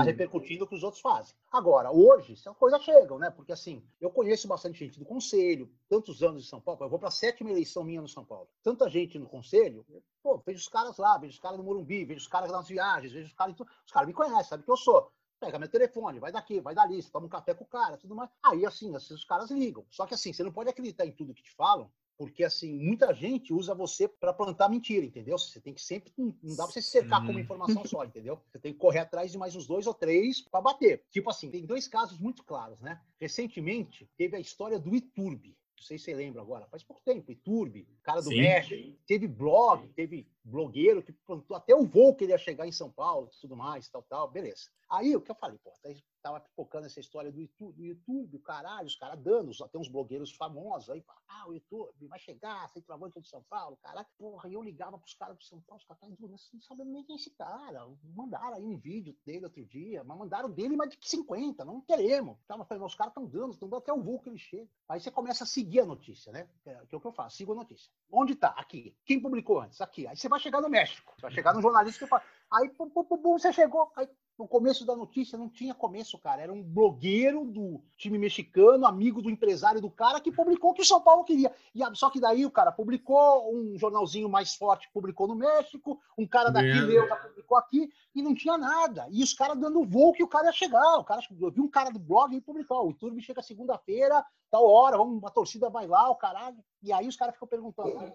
Repercutindo o que os outros fazem. Agora, hoje, as coisas chegam, né? Porque assim, eu conheço bastante gente do conselho, tantos anos em São Paulo, eu vou para a sétima eleição minha no São Paulo. Tanta gente no conselho, pô, vejo os caras lá, vejo os caras no Morumbi, vejo os caras nas viagens, vejo os caras. Os caras me conhecem, sabem que eu sou. Pega meu telefone, vai daqui, vai dali, você toma um café com o cara, tudo mais. Aí, assim, assim, os caras ligam. Só que assim, você não pode acreditar em tudo que te falam, porque, assim, muita gente usa você para plantar mentira, entendeu? Você tem que sempre. Não dá pra você cercar com uma informação só, entendeu? Você tem que correr atrás de mais uns dois ou três para bater. Tipo assim, tem dois casos muito claros, né? Recentemente, teve a história do Iturbe. Não sei se você lembra agora, faz pouco tempo, Iturbe, cara do Sim. México, teve blog, teve blogueiro que plantou até o voo que ele ia chegar em São Paulo, tudo mais, tal, tal, beleza. Aí o que eu falei, pô, tá tava pipocando essa história do YouTube, do YouTube, caralho, os caras dando, até uns blogueiros famosos aí, ah, o YouTube vai chegar, centroavante de São Paulo, caralho. Porra, e eu ligava pros caras de São Paulo, os caras estavam não sabem nem quem é esse cara. Mandaram aí um vídeo dele outro dia, mas mandaram dele mais de 50, não queremos. Tava falando, os caras estão dando, estão dando até o voo que ele chega. Aí você começa a seguir a notícia, né? É, que é o que eu faço, sigo a notícia. Onde tá? Aqui. Quem publicou antes? Aqui. Aí você vai chegar no México, vai chegar no jornalista que fala, aí pum, pum, pum, você chegou, aí no começo da notícia não tinha começo, cara. Era um blogueiro do time mexicano, amigo do empresário do cara, que publicou o que o São Paulo queria. E, só que daí o cara publicou, um jornalzinho mais forte publicou no México, um cara daqui leu, publicou aqui, e não tinha nada. E os caras dando voo que o cara ia chegar. O cara, eu vi um cara do blog e publicou: o YouTube chega segunda-feira, tal hora, vamos, a torcida vai lá, o caralho. E aí os caras ficam perguntando,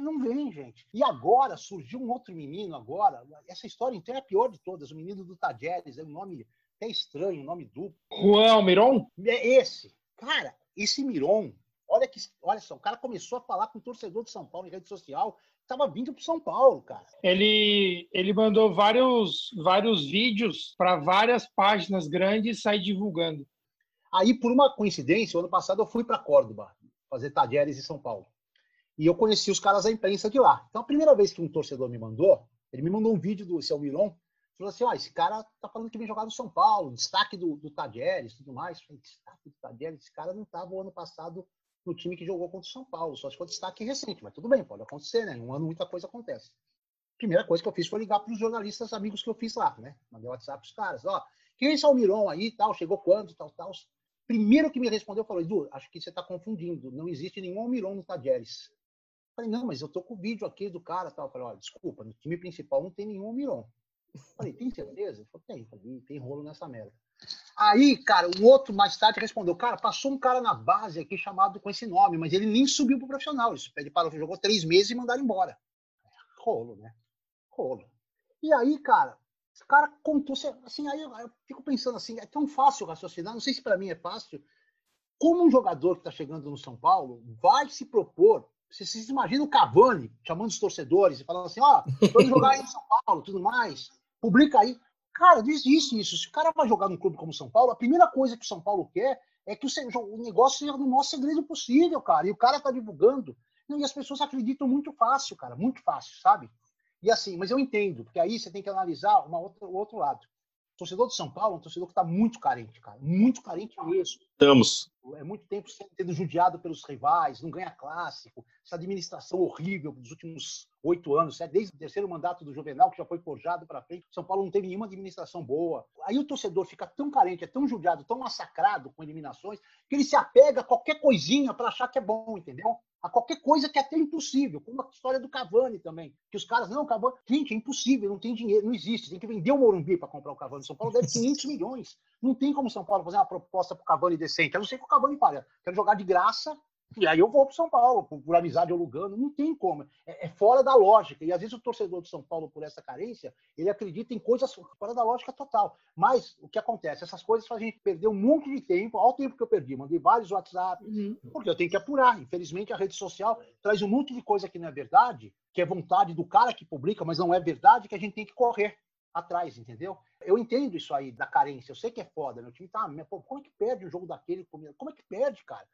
não vem, gente. E agora surgiu um outro menino agora, essa história então é a pior de todas, o menino do Tajeres, é um nome até estranho, um nome duplo. Juan Miron? É esse. Cara, esse Miron, olha que, olha só, o cara começou a falar com o torcedor de São Paulo em rede social, estava vindo para São Paulo, cara. Ele, ele mandou vários, vários vídeos para várias páginas grandes e sair divulgando. Aí, por uma coincidência, o ano passado eu fui para Córdoba fazer Tajeres em São Paulo. E eu conheci os caras da imprensa de lá. Então, a primeira vez que um torcedor me mandou, ele me mandou um vídeo do seu Miron, falou assim: ó, esse cara tá falando que vem jogar no São Paulo, destaque do, do Tajeres tudo mais. falei, destaque do Tajeres, esse cara não estava o ano passado no time que jogou contra o São Paulo, só for destaque recente, mas tudo bem, pode acontecer, né? Um ano muita coisa acontece. Primeira coisa que eu fiz foi ligar para os jornalistas amigos que eu fiz lá, né? Mandei WhatsApp os caras, ó, quem é esse Almiron aí, tal, chegou quando, tal, tal. Primeiro que me respondeu, falou, Edu, acho que você está confundindo, não existe nenhum Almiron no Tajeres. Falei, não, mas eu tô com o vídeo aqui do cara, tal. Falei, olha, desculpa, no time principal não tem nenhum Almiron. Falei, tem certeza? Falou, tem, falei, tem rolo nessa merda. Aí, cara, um outro mais tarde respondeu, cara, passou um cara na base aqui chamado com esse nome, mas ele nem subiu pro profissional. Ele parou, jogou três meses e mandaram embora. Rolo, né? Rolo. E aí, cara, esse cara contou, assim, aí eu, fico pensando assim, é tão fácil raciocinar, não sei se para mim é fácil, como um jogador que está chegando no São Paulo vai se propor, você se imagina o Cavani chamando os torcedores e falando assim, ó, oh, vamos jogar aí em São Paulo, tudo mais, publica aí. Cara, não existe isso. Se o cara vai jogar num clube como São Paulo, a primeira coisa que o São Paulo quer é que o, negócio seja no maior segredo possível, cara. E o cara tá divulgando. E as pessoas acreditam muito fácil, cara, muito fácil, sabe? E assim, mas eu entendo, porque aí você tem que analisar uma outra, o outro lado. O torcedor de São Paulo é um torcedor que está muito carente, cara. Muito carente mesmo. Estamos. É muito tempo sendo judiado pelos rivais, não ganha clássico, essa administração horrível dos últimos oito anos, desde o terceiro mandato do Juvenal, que já foi forjado para frente, São Paulo não teve nenhuma administração boa. Aí o torcedor fica tão carente, é tão judiado, tão massacrado com eliminações, que ele se apega a qualquer coisinha para achar que é bom, entendeu? A qualquer coisa que é até impossível, como a história do Cavani também, que os caras, não, Cavani, gente, é impossível, não tem dinheiro, não existe, tem que vender o Morumbi para comprar o Cavani. São Paulo deve 500 milhões. Não tem como São Paulo fazer uma proposta para o Cavani decente, a não ser que o Cavani fale, quero jogar de graça, E aí eu vou para São Paulo, por, por, amizade ao Lugano, não tem como. É, é, fora da lógica. E às vezes o torcedor de São Paulo, por essa carência, ele acredita em coisas fora da lógica total. Mas o que acontece? Essas coisas fazem a gente perder um monte de tempo, ao tempo que eu perdi. Mandei vários WhatsApp, uhum. porque eu tenho que apurar. Infelizmente, a rede social traz um monte de coisa que não é verdade, que é vontade do cara que publica, mas não é verdade, que a gente tem que correr atrás, entendeu? Eu entendo isso aí da carência, eu sei que é foda, meu time tá, pô, como é que perde o jogo daquele, como é que perde, cara?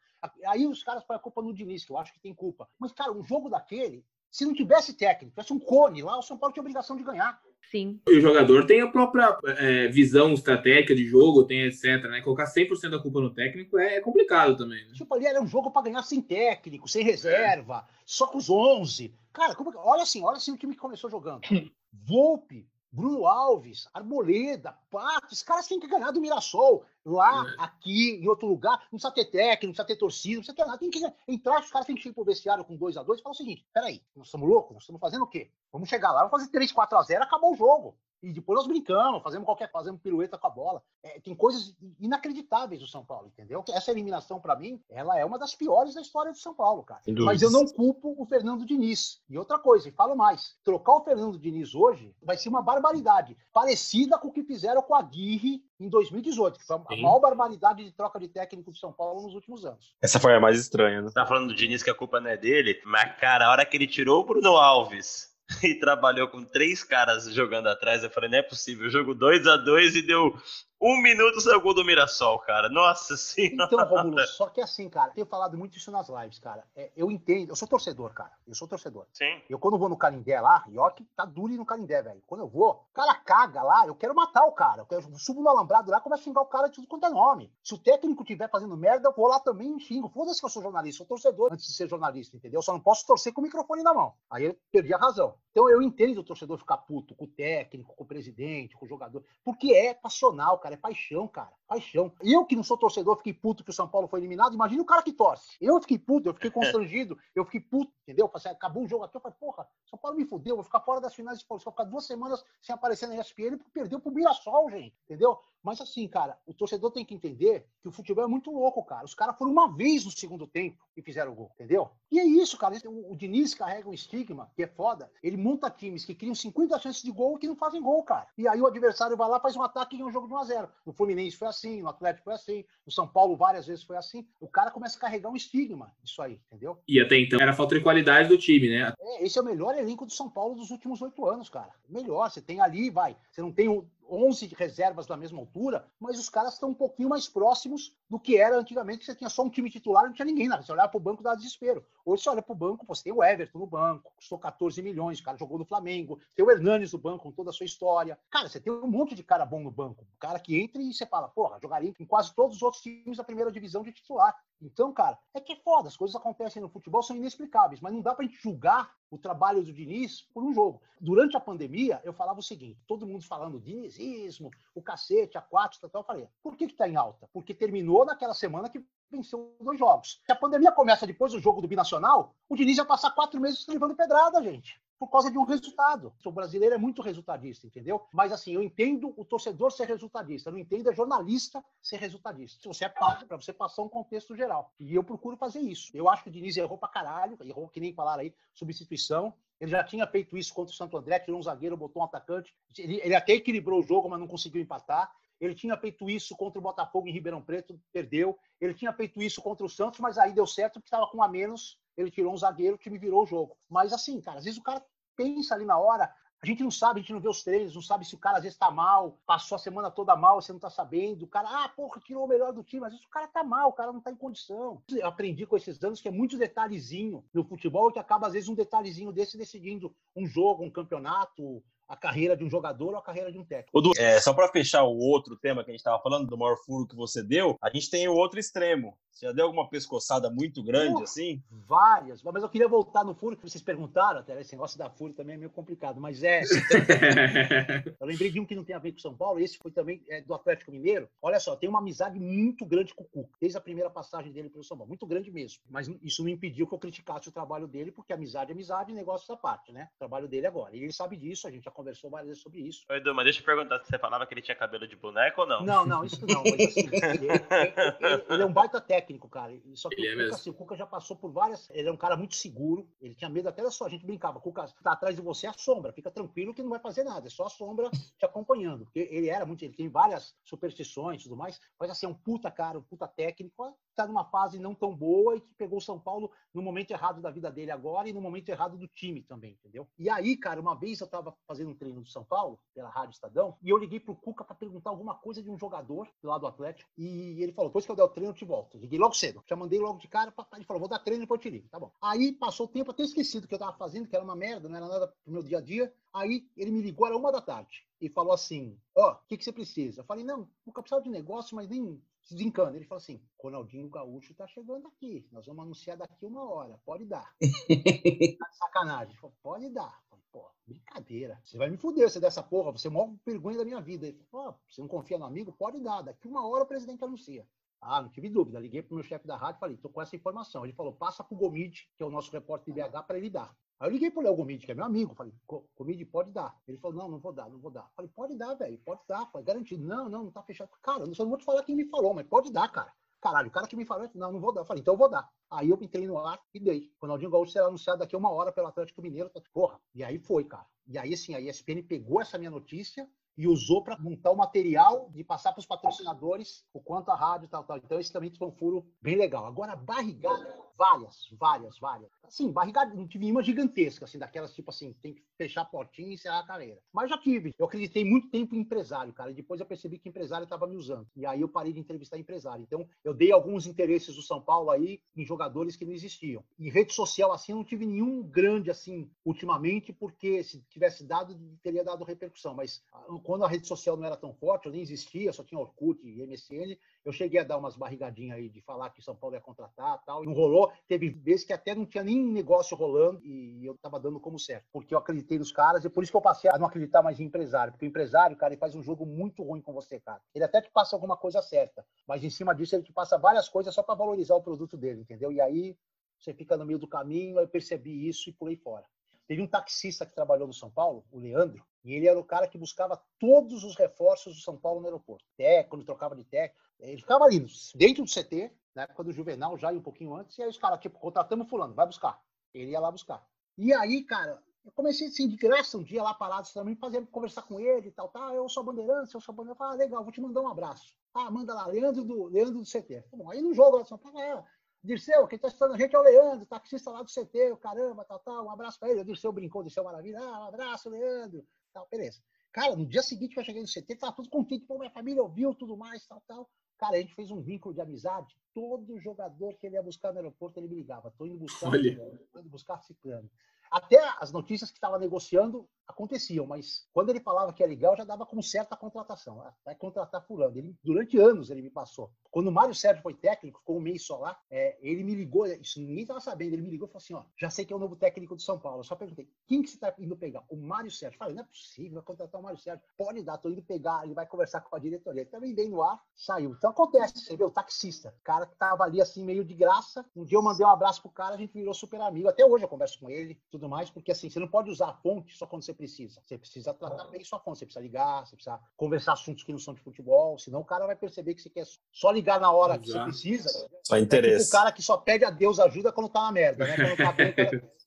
Aí os caras põem a culpa no Diniz, que eu acho que tem culpa. Mas, cara, um jogo daquele, se não tivesse técnico, tivesse um cone lá, o São Paulo tinha obrigação de ganhar. Sim. E o jogador tem a própria é, visão estratégica de jogo, tem etc, né? Colocar 100% da culpa no técnico é, é complicado também. Né? Tipo, ali era um jogo para ganhar sem técnico, sem reserva, é. só com os 11. Cara, como, olha assim, olha assim o time que começou jogando. Volpe, Bruno Alves, Arboleda, Pato, os caras têm que ganhar do Mirassol, lá, é. aqui, em outro lugar. Não precisa ter técnico, não precisa ter torcida, não precisa ter nada. Tem que entrar, os caras têm que ir pro vestiário com 2 a 2 e falar o seguinte: peraí, nós estamos loucos? Nós estamos fazendo o quê? Vamos chegar lá, vamos fazer 3, 4 a 0 acabou o jogo. E depois nós brincamos, fazemos qualquer, fazemos pirueta com a bola. É, tem coisas inacreditáveis do São Paulo, entendeu? Essa eliminação, para mim, ela é uma das piores da história do São Paulo, cara. Mas eu não culpo o Fernando Diniz. E outra coisa, e falo mais: trocar o Fernando Diniz hoje vai ser uma barbaridade, parecida com o que fizeram com a Aguirre em 2018, que foi a Sim. maior barbaridade de troca de técnico de São Paulo nos últimos anos. Essa foi a mais estranha, né? Tá falando do Diniz que a culpa não é dele, mas, cara, a hora que ele tirou o Bruno Alves e trabalhou com três caras jogando atrás. Eu falei, não é possível. Jogo 2 a 2 e deu um minuto saiu o gol do Mirassol, cara. Nossa senhora. Então, Romulo, só que assim, cara, tenho falado muito isso nas lives, cara. É, eu entendo, eu sou torcedor, cara. Eu sou torcedor. Sim. Eu quando vou no Canindé lá, que tá duro no Canindé, velho. Quando eu vou, o cara caga lá, eu quero matar o cara. Eu, quero, eu subo no alambrado lá, começo a xingar o cara de tudo quanto é nome. Se o técnico estiver fazendo merda, eu vou lá também e xingo. Foda-se que eu sou jornalista, sou torcedor antes de ser jornalista, entendeu? Eu só não posso torcer com o microfone na mão. Aí eu perdi a razão. Então eu entendo o torcedor ficar puto com o técnico, com o presidente, com o jogador, porque é passional, cara, é paixão, cara cara. Paixão. Eu que não sou torcedor, fiquei puto que o São Paulo foi eliminado. Imagina o cara que torce. Eu fiquei puto, eu fiquei constrangido, eu fiquei puto, entendeu? Assim, acabou o jogo aqui, eu falei, porra, São Paulo me fudeu, vou ficar fora das finais de Paulo. Vou ficar duas semanas sem aparecer na ESPN porque perdeu pro Mirassol, gente, entendeu? Mas assim, cara, o torcedor tem que entender que o futebol é muito louco, cara. Os caras foram uma vez no segundo tempo e fizeram o gol, entendeu? E é isso, cara. O, o Diniz carrega um estigma, que é foda. Ele monta times que criam 50 chances de gol e que não fazem gol, cara. E aí o adversário vai lá, faz um ataque e ganha um jogo de 1x0. No Fluminense foi assim, no Atlético foi assim, no São Paulo várias vezes foi assim. O cara começa a carregar um estigma disso aí, entendeu? E até então era falta de qualidade do time, né? É, esse é o melhor elenco do São Paulo dos últimos oito anos, cara. Melhor. Você tem ali, vai. Você não tem o 11 reservas da mesma altura, mas os caras estão um pouquinho mais próximos do que era antigamente, que você tinha só um time titular não tinha ninguém. Você olhava para o banco dá desespero. Hoje você olha para o banco, você tem o Everton no banco, custou 14 milhões, o cara jogou no Flamengo, tem o Hernanes no banco com toda a sua história. Cara, você tem um monte de cara bom no banco. O cara que entra e você fala, porra, jogaria em quase todos os outros times da primeira divisão de titular. Então, cara, é que é foda, as coisas acontecem no futebol, são inexplicáveis, mas não dá pra gente julgar o trabalho do Diniz por um jogo. Durante a pandemia, eu falava o seguinte: todo mundo falando dinizismo, o cacete, a quatro, tal, tal. Eu falei, por que, que tá em alta? Porque terminou naquela semana que venceu dois jogos. Se a pandemia começa depois do jogo do Binacional, o Diniz ia passar quatro meses levando pedrada, gente por causa de um resultado. O brasileiro é muito resultadista, entendeu? Mas assim, eu entendo o torcedor ser resultadista, não entendo a jornalista ser resultadista. Se você é pago para você passar um contexto geral. E eu procuro fazer isso. Eu acho que o Diniz errou pra caralho, errou que nem falaram aí, substituição. Ele já tinha feito isso contra o Santo André, tirou um zagueiro, botou um atacante. Ele, ele até equilibrou o jogo, mas não conseguiu empatar. Ele tinha feito isso contra o Botafogo em Ribeirão Preto, perdeu. Ele tinha feito isso contra o Santos, mas aí deu certo porque estava com a menos ele tirou um zagueiro, o time virou o jogo. Mas assim, cara, às vezes o cara pensa ali na hora, a gente não sabe, a gente não vê os treinos, não sabe se o cara às vezes tá mal, passou a semana toda mal, você não tá sabendo. O cara, ah, porra, tirou o melhor do time. Às vezes o cara tá mal, o cara não tá em condição. Eu aprendi com esses anos que é muito detalhezinho no futebol que acaba, às vezes, um detalhezinho desse decidindo um jogo, um campeonato, a carreira de um jogador ou a carreira de um técnico. Du, é, só para fechar o outro tema que a gente estava falando, do maior furo que você deu, a gente tem o outro extremo. Você já deu alguma pescoçada muito grande, uh, assim? Várias, mas eu queria voltar no furo que vocês perguntaram, até esse negócio da furo também é meio complicado, mas é. eu lembrei de um que não tem a ver com São Paulo, esse foi também é, do Atlético Mineiro. Olha só, tem uma amizade muito grande com o Cuca, desde a primeira passagem dele pelo São Paulo, muito grande mesmo. Mas isso não impediu que eu criticasse o trabalho dele, porque amizade é amizade e negócio da parte, né? O trabalho dele agora. E ele sabe disso, a gente já conversou várias vezes sobre isso. Edu, mas deixa eu perguntar, você falava que ele tinha cabelo de boneco ou não? Não, não, isso não. Mas, assim, ele, ele, ele, é um baita técnico cara. Só que ele o, é Cuca, assim, o Cuca já passou por várias. Ele é um cara muito seguro. Ele tinha medo até da sua. A gente brincava. O Cuca tá atrás de você é a sombra. Fica tranquilo que não vai fazer nada. É só a sombra te acompanhando. Porque ele era muito. Ele tem várias superstições e tudo mais. Mas assim, é um puta cara, um puta técnico. Tá numa fase não tão boa e que pegou o São Paulo no momento errado da vida dele agora e no momento errado do time também, entendeu? E aí, cara, uma vez eu tava fazendo um treino do São Paulo, pela Rádio Estadão, e eu liguei pro Cuca para perguntar alguma coisa de um jogador lá do Atlético. E ele falou: depois que eu der o treino, eu te volto. Liguei logo cedo. Já mandei logo de cara. Pra... Ele falou: vou dar treino e depois eu te ligo. Tá bom. Aí passou o tempo, até esquecido o que eu tava fazendo, que era uma merda, não era nada pro meu dia a dia. Aí ele me ligou, era uma da tarde, e falou assim: Ó, oh, o que, que você precisa? Eu falei: Não, nunca precisava de negócio, mas nem se desencana. Ele falou assim: Ronaldinho Gaúcho tá chegando aqui, nós vamos anunciar daqui uma hora, pode dar. tá de sacanagem. Falou: Pode dar. Pô, brincadeira. Você vai me fuder você dessa porra, você é a maior vergonha da minha vida. Ele falou: Você não confia no amigo? Pode dar, daqui uma hora o presidente anuncia. Ah, não tive dúvida. Liguei pro meu chefe da rádio e falei: Tô com essa informação. Ele falou: Passa pro Gomide, que é o nosso repórter de BH, para ele dar. Aí eu liguei pro Léo Gomide, que é meu amigo, falei, Gomide, pode dar. Ele falou, não, não vou dar, não vou dar. Falei, pode dar, velho, pode dar, falei, garantido. Não, não, não tá fechado. Cara, eu só não vou te falar quem me falou, mas pode dar, cara. Caralho, o cara que me falou, não, não vou dar. Falei, então eu vou dar. Aí eu entrei no ar e dei. Ronaldinho Gaúcho será anunciado daqui a uma hora pelo Atlético Mineiro. Porra. E aí foi, cara. E aí, assim, a ESPN pegou essa minha notícia e usou para montar o material de passar para os patrocinadores o quanto a rádio e tal, tal. Então, esse também foi um furo bem legal. Agora, barrigada, várias, várias, várias. Assim, barrigada, não tive uma gigantesca, assim, daquelas tipo assim, tem que fechar a portinha e encerrar a carreira. Mas já tive. Eu acreditei muito tempo em empresário, cara. E depois eu percebi que empresário estava me usando. E aí eu parei de entrevistar empresário. Então, eu dei alguns interesses do São Paulo aí em jogadores que não existiam. Em rede social, assim, eu não tive nenhum grande, assim, ultimamente, porque se tivesse dado, teria dado repercussão. Mas quando a rede social não era tão forte, eu nem existia, só tinha Orkut e MSN, eu cheguei a dar umas barrigadinhas aí de falar que São Paulo ia contratar tal, não rolou. Teve vezes que até não tinha nem negócio rolando e eu estava dando como certo, porque eu acreditei nos caras e por isso que eu passei a não acreditar mais em empresário, porque o empresário, cara, ele faz um jogo muito ruim com você, cara. Ele até te passa alguma coisa certa, mas em cima disso ele te passa várias coisas só para valorizar o produto dele, entendeu? E aí você fica no meio do caminho, eu percebi isso e pulei fora. Teve um taxista que trabalhou no São Paulo, o Leandro, e ele era o cara que buscava todos os reforços do São Paulo no aeroporto. Técnico, quando trocava de técnico. Ele ficava ali, dentro do CT, na época do Juvenal, já ia um pouquinho antes, e aí os caras, tipo, contratamos fulano, vai buscar. Ele ia lá buscar. E aí, cara, eu comecei assim, de graça, um dia lá parado também, fazendo, conversar com ele e tal, tá, eu sou bandeirante, eu sou bandeirante, ah, legal, vou te mandar um abraço. Ah, manda lá, Leandro do, Leandro do CT. Bom, aí no jogo lá de São Paulo, ah, Dirceu, quem está assistindo a gente é o Leandro, taxista lá do CT, caramba, tal, tal, um abraço para ele. O Dirceu brincou, Dirceu Maravilha, ah, um abraço, Leandro, tal, beleza. Cara, no dia seguinte que eu cheguei no CT, tava tudo contente, pô, minha família ouviu tudo mais, tal, tal. Cara, a gente fez um vínculo de amizade. Todo jogador que ele ia buscar no aeroporto, ele me ligava. Tô indo buscar, tô indo buscar ciclano. Até as notícias que estava negociando aconteciam, mas quando ele falava que era legal, já dava como certa contratação. Ah, vai contratar fulano. Ele, durante anos ele me passou. Quando o Mário Sérgio foi técnico, ficou um mês só lá, é, ele me ligou, isso ninguém estava sabendo, ele me ligou e falou assim, ó, já sei que é o novo técnico de São Paulo. Eu só perguntei, quem que você está indo pegar? O Mário Sérgio. Eu falei, não é possível, vai contratar o Mário Sérgio. Pode dar, tô indo pegar, ele vai conversar com a diretoria. Ele também veio no ar, saiu. Então acontece, você vê, o taxista, o cara que tava ali assim, meio de graça. Um dia eu mandei um abraço pro cara, a gente virou super amigo. Até hoje eu converso com ele, tudo mais, porque assim, você não pode usar a fonte só quando você precisa. Você precisa tratar bem sua fonte, você precisa ligar, você precisa conversar assuntos que não são de futebol, senão o cara vai perceber que você quer só ligar na hora que você precisa. Só interesse. É tipo o cara que só pede a Deus ajuda quando tá na merda, né? Quando tá bem,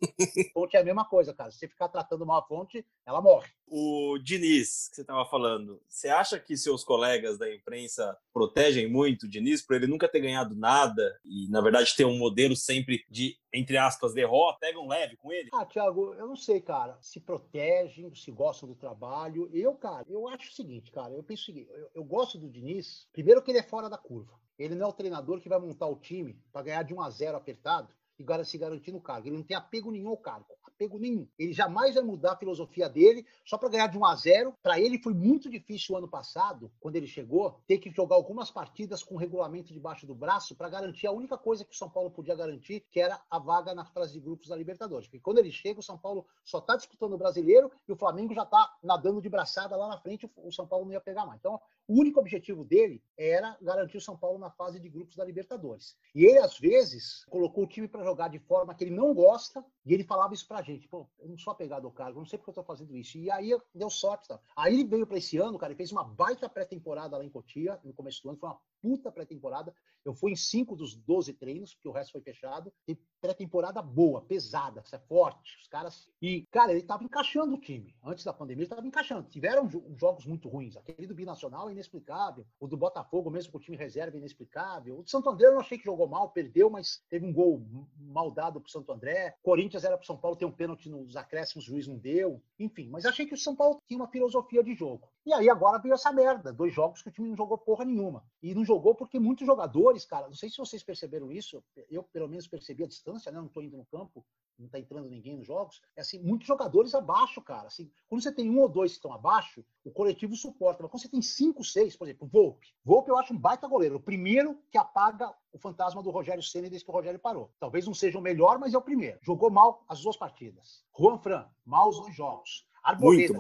fonte é a mesma coisa, cara. Se você ficar tratando uma fonte, ela morre. O Diniz, que você estava falando, você acha que seus colegas da imprensa protegem muito o Diniz por ele nunca ter ganhado nada e, na verdade, ter um modelo sempre de, entre aspas, derrota? Pegam leve com ele? Ah, Thiago, eu não sei, cara. Se protegem, se gostam do trabalho. Eu, cara, eu acho o seguinte, cara. Eu penso o seguinte: eu, eu gosto do Diniz, primeiro que ele é fora da curva. Ele não é o treinador que vai montar o time para ganhar de 1 a 0 apertado e se garantir no cargo. Ele não tem apego nenhum ao cargo, apego nenhum. Ele jamais vai mudar a filosofia dele só para ganhar de 1 a 0. Para ele foi muito difícil o ano passado, quando ele chegou, ter que jogar algumas partidas com regulamento debaixo do braço para garantir a única coisa que o São Paulo podia garantir, que era a vaga na fase de grupos da Libertadores. Porque quando ele chega, o São Paulo só está disputando o brasileiro e o Flamengo já está nadando de braçada lá na frente, o São Paulo não ia pegar mais. Então, o único objetivo dele era garantir o São Paulo na fase de grupos da Libertadores. E ele, às vezes, colocou o time para jogar de forma que ele não gosta, e ele falava isso pra gente. Pô, eu não sou apegado ao cargo, não sei porque eu tô fazendo isso. E aí deu sorte. Tá? Aí ele veio para esse ano, cara, ele fez uma baita pré-temporada lá em Cotia, no começo do ano, foi uma puta pré-temporada. Eu fui em cinco dos 12 treinos, porque o resto foi fechado. E pré-temporada boa, pesada, é forte. Os caras. E, cara, ele tava encaixando o time. Antes da pandemia, ele tava encaixando. Tiveram jogos muito ruins. Aquele do Binacional é inexplicável. O do Botafogo, mesmo com o time reserva, é inexplicável. O do Santo André eu não achei que jogou mal, perdeu, mas teve um gol mal dado pro Santo André. Corinthians era pro São Paulo ter um pênalti nos acréscimos, o juiz não deu. Enfim, mas achei que o São Paulo tinha uma filosofia de jogo. E aí agora veio essa merda. Dois jogos que o time não jogou porra nenhuma. E não jogou porque muitos jogadores, cara, não sei se vocês perceberam isso, eu pelo menos percebi a distância, né? Não tô indo no campo, não tá entrando ninguém nos jogos. É assim, muitos jogadores abaixo, cara. Assim, quando você tem um ou dois que estão abaixo, o coletivo suporta. Mas quando você tem cinco, seis, por exemplo, Volpe. Volpe eu acho um baita goleiro. O primeiro que apaga o fantasma do Rogério Senna desde que o Rogério parou. Talvez não seja o melhor, mas é o primeiro. Jogou mal as duas partidas. Juan Fran, mal os dois jogos. Arboleda,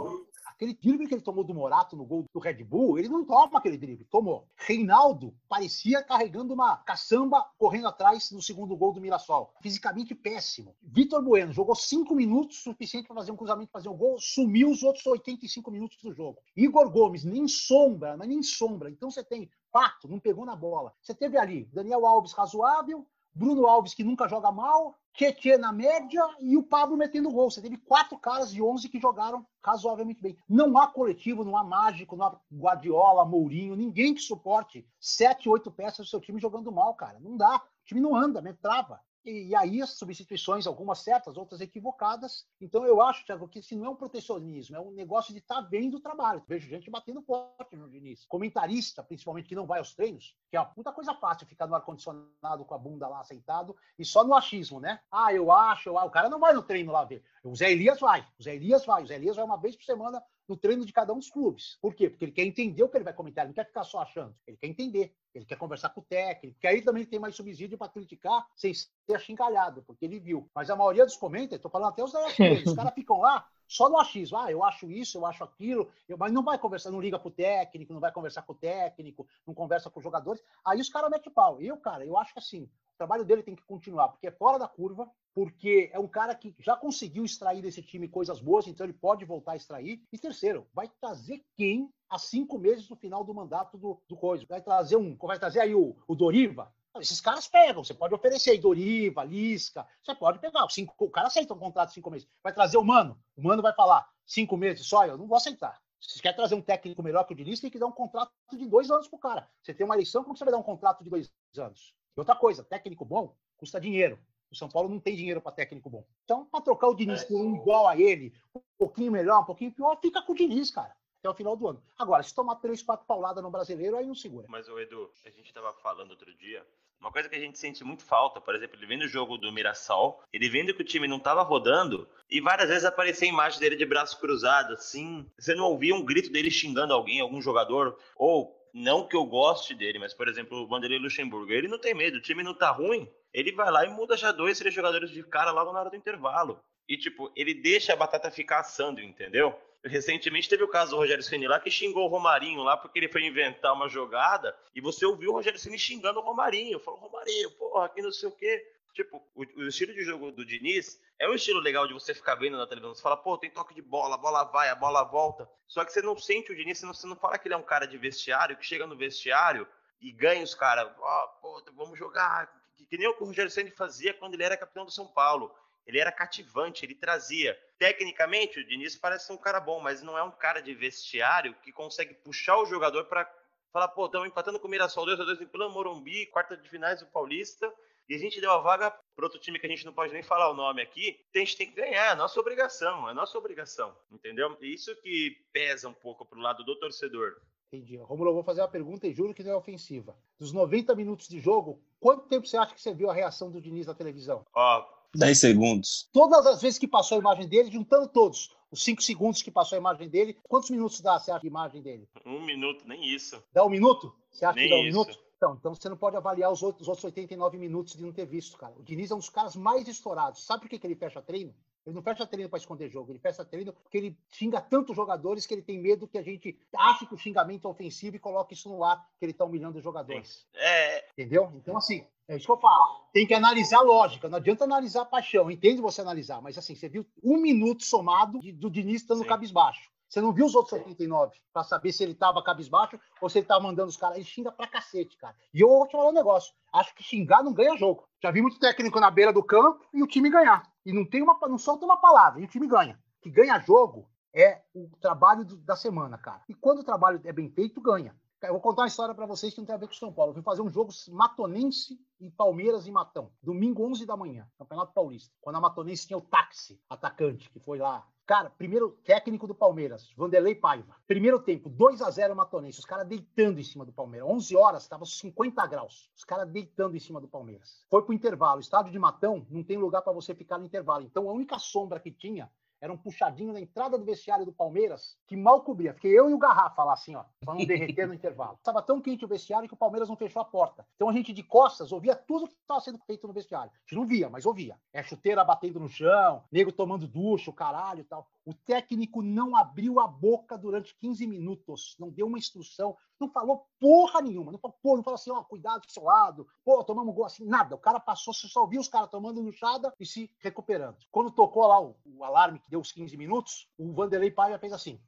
Aquele drible que ele tomou do Morato no gol do Red Bull, ele não toma aquele drible, tomou. Reinaldo parecia carregando uma caçamba correndo atrás no segundo gol do Mirassol. Fisicamente péssimo. Vitor Bueno jogou cinco minutos, suficiente para fazer um cruzamento, fazer um gol, sumiu os outros 85 minutos do jogo. Igor Gomes, nem sombra, mas nem sombra. Então você tem Pato, não pegou na bola. Você teve ali Daniel Alves razoável, Bruno Alves, que nunca joga mal, Tietê na média e o Pablo metendo gol. Você teve quatro caras de 11 que jogaram razoavelmente bem. Não há coletivo, não há mágico, não há Guardiola, Mourinho, ninguém que suporte sete, oito peças do seu time jogando mal, cara. Não dá. O time não anda, né? trava. E, e, aí as substituições, algumas certas, outras equivocadas. Então eu acho, Thiago, que isso não é um protecionismo, é um negócio de estar tá vendo o trabalho. Vejo gente batendo forte no Diniz. Comentarista, principalmente, que não vai aos treinos, que é uma puta coisa fácil ficar no ar-condicionado com a bunda lá sentado e só no achismo, né? Ah, eu acho, eu, o cara não vai no treino lá ver. O Zé Elias vai, o Zé Elias vai, o Zé Elias vai uma vez por semana no treino de cada um dos clubes. Por quê? Porque ele quer entender o que ele vai comentar, ele não quer ficar só achando, ele quer entender. Ele quer conversar com o técnico, que aí também tem mais subsídio para criticar sem ser achincalhado, porque ele viu. Mas a maioria dos comentários, estou falando até os da os caras ficam lá só no achismo. Ah, eu acho isso, eu acho aquilo, eu, mas não vai conversar, não liga pro técnico, não vai conversar com o técnico, não conversa com os jogadores. Aí os caras metem pau. Eu, cara, eu acho que assim, trabalho dele tem que continuar, porque é fora da curva, porque é um cara que já conseguiu extrair desse time coisas boas, então ele pode voltar a extrair. E terceiro, vai trazer quem há cinco meses no final do mandato do, do? Vai trazer um, vai trazer aí o, o Doriva, esses caras pegam, você pode oferecer aí Doriva, Lisca, você pode pegar. Cinco, o cara aceita um contrato de cinco meses. Vai trazer o Mano, o Mano vai falar cinco meses só, eu não vou aceitar. Se quer trazer um técnico melhor que o Diniz, tem que dar um contrato de dois anos pro cara. Você tem uma eleição, como você vai dar um contrato de dois anos? E outra coisa, técnico bom custa dinheiro. O São Paulo não tem dinheiro para técnico bom. Então, para trocar o Diniz por um igual a ele, um pouquinho melhor, um pouquinho pior, fica com o Diniz, cara até o final do ano. Agora, se tomar três, quatro pauladas no brasileiro, aí não segura. Mas, o Edu, a gente estava falando outro dia, uma coisa que a gente sente muito falta, por exemplo, ele vendo o jogo do Mirassol, ele vendo que o time não estava rodando, e várias vezes aparecia a imagem dele de braço cruzado, assim. Você não ouvia um grito dele xingando alguém, algum jogador, ou não que eu goste dele, mas, por exemplo, o Vanderlei Luxemburgo, ele não tem medo, o time não tá ruim, ele vai lá e muda já dois, três jogadores de cara logo na hora do intervalo. E, tipo, ele deixa a batata ficar assando, entendeu? Recentemente teve o caso do Rogério Ceni lá que xingou o Romarinho lá porque ele foi inventar uma jogada e você ouviu o Rogério Ceni xingando o Romarinho. Falou, Romarinho, porra, aqui não sei o quê. Tipo, o, o, estilo de jogo do Diniz é um estilo legal de você ficar vendo na televisão. Você fala, pô, tem toque de bola, a bola vai, a bola volta. Só que você não sente o Diniz, você não, você não fala que ele é um cara de vestiário, que chega no vestiário e ganha os caras. Ó, oh, pô, vamos jogar. Que, que nem o que o Rogério Ceni fazia quando ele era capitão do São Paulo. Ele era cativante, ele trazia. Tecnicamente, o Diniz parece ser um cara bom, mas não é um cara de vestiário que consegue puxar o jogador para falar, pô, estamos empatando com o Mirassol 2x2 em Plano Morumbi, quarta de finais do Paulista, e a gente deu a vaga para outro time que a gente não pode nem falar o nome aqui, a gente tem que ganhar, é nossa obrigação, é nossa obrigação, entendeu? Isso que pesa um pouco pro lado do torcedor. Entendi. Romulo, eu vou fazer uma pergunta e juro que não é ofensiva. Dos 90 minutos de jogo, quanto tempo você acha que você viu a reação do Diniz na televisão? Ó, 10 segundos. Todas as vezes que passou a imagem dele, juntando todos, os 5 segundos que passou a imagem dele, quantos minutos dá, você acha, de imagem dele? Um minuto, nem isso. Dá um minuto? Você acha nem que dá um isso. minuto? Então, então você não pode avaliar os outros, os outros 89 minutos de não ter visto, cara. O Diniz é um dos caras mais estourados. Sabe por que, que ele fecha treino? Ele não fecha treino para esconder jogo, ele fecha treino porque ele xinga tantos jogadores que ele tem medo que a gente ache que o xingamento é ofensivo e coloque isso no ar, que ele está humilhando os jogadores. É. Entendeu? Então, assim, é isso que eu falo. Tem que analisar a lógica, não adianta analisar a paixão. Entende você analisar, mas assim, você viu um minuto somado de, do Diniz estando Sim. cabisbaixo. Você não viu os outros 89 para saber se ele tava cabisbaixo ou se ele tava mandando os caras. Ele xinga pra cacete, cara. E eu vou te falar um negócio. Acho que xingar não ganha jogo. Já vi muito técnico na beira do campo e o time ganhar. E não tem uma, não solta uma palavra e o time ganha. Que ganha jogo é o trabalho do, da semana, cara. E quando o trabalho é bem feito, ganha. Eu vou contar uma história para vocês que não tem a ver com o São Paulo. Eu fui fazer um jogo matonense e Palmeiras em Matão, domingo 11 da manhã, Campeonato Paulista. Quando a Matonense tinha o táxi, atacante, que foi lá. Cara, primeiro técnico do Palmeiras, Vanderlei Paiva. Primeiro tempo, 2 a 0 Matonense. Os caras deitando em cima do Palmeiras. 11 horas, estava 50 graus. Os caras deitando em cima do Palmeiras. Foi pro intervalo. Estádio de Matão não tem lugar para você ficar no intervalo. Então a única sombra que tinha era um puxadinho na entrada do vestiário do Palmeiras, que mal cobria. Fiquei eu e o Garrafa lá, assim, ó, pra não derreter no intervalo. Estava tão quente o vestiário que o Palmeiras não fechou a porta. Então a gente de costas ouvia tudo que estava sendo feito no vestiário. A gente não via, mas ouvia. É chuteira batendo no chão, nego tomando ducho, caralho e tal. O técnico não abriu a boca durante 15 minutos, não deu uma instrução, não falou porra nenhuma, não falou, pô, não falou assim, ó, cuidado do seu lado, pô, tomamos gol assim, nada. O cara passou, você só viu os caras tomando luxada e se recuperando. Quando tocou lá o, o alarme que deu os 15 minutos, o Vanderlei Paiva fez assim.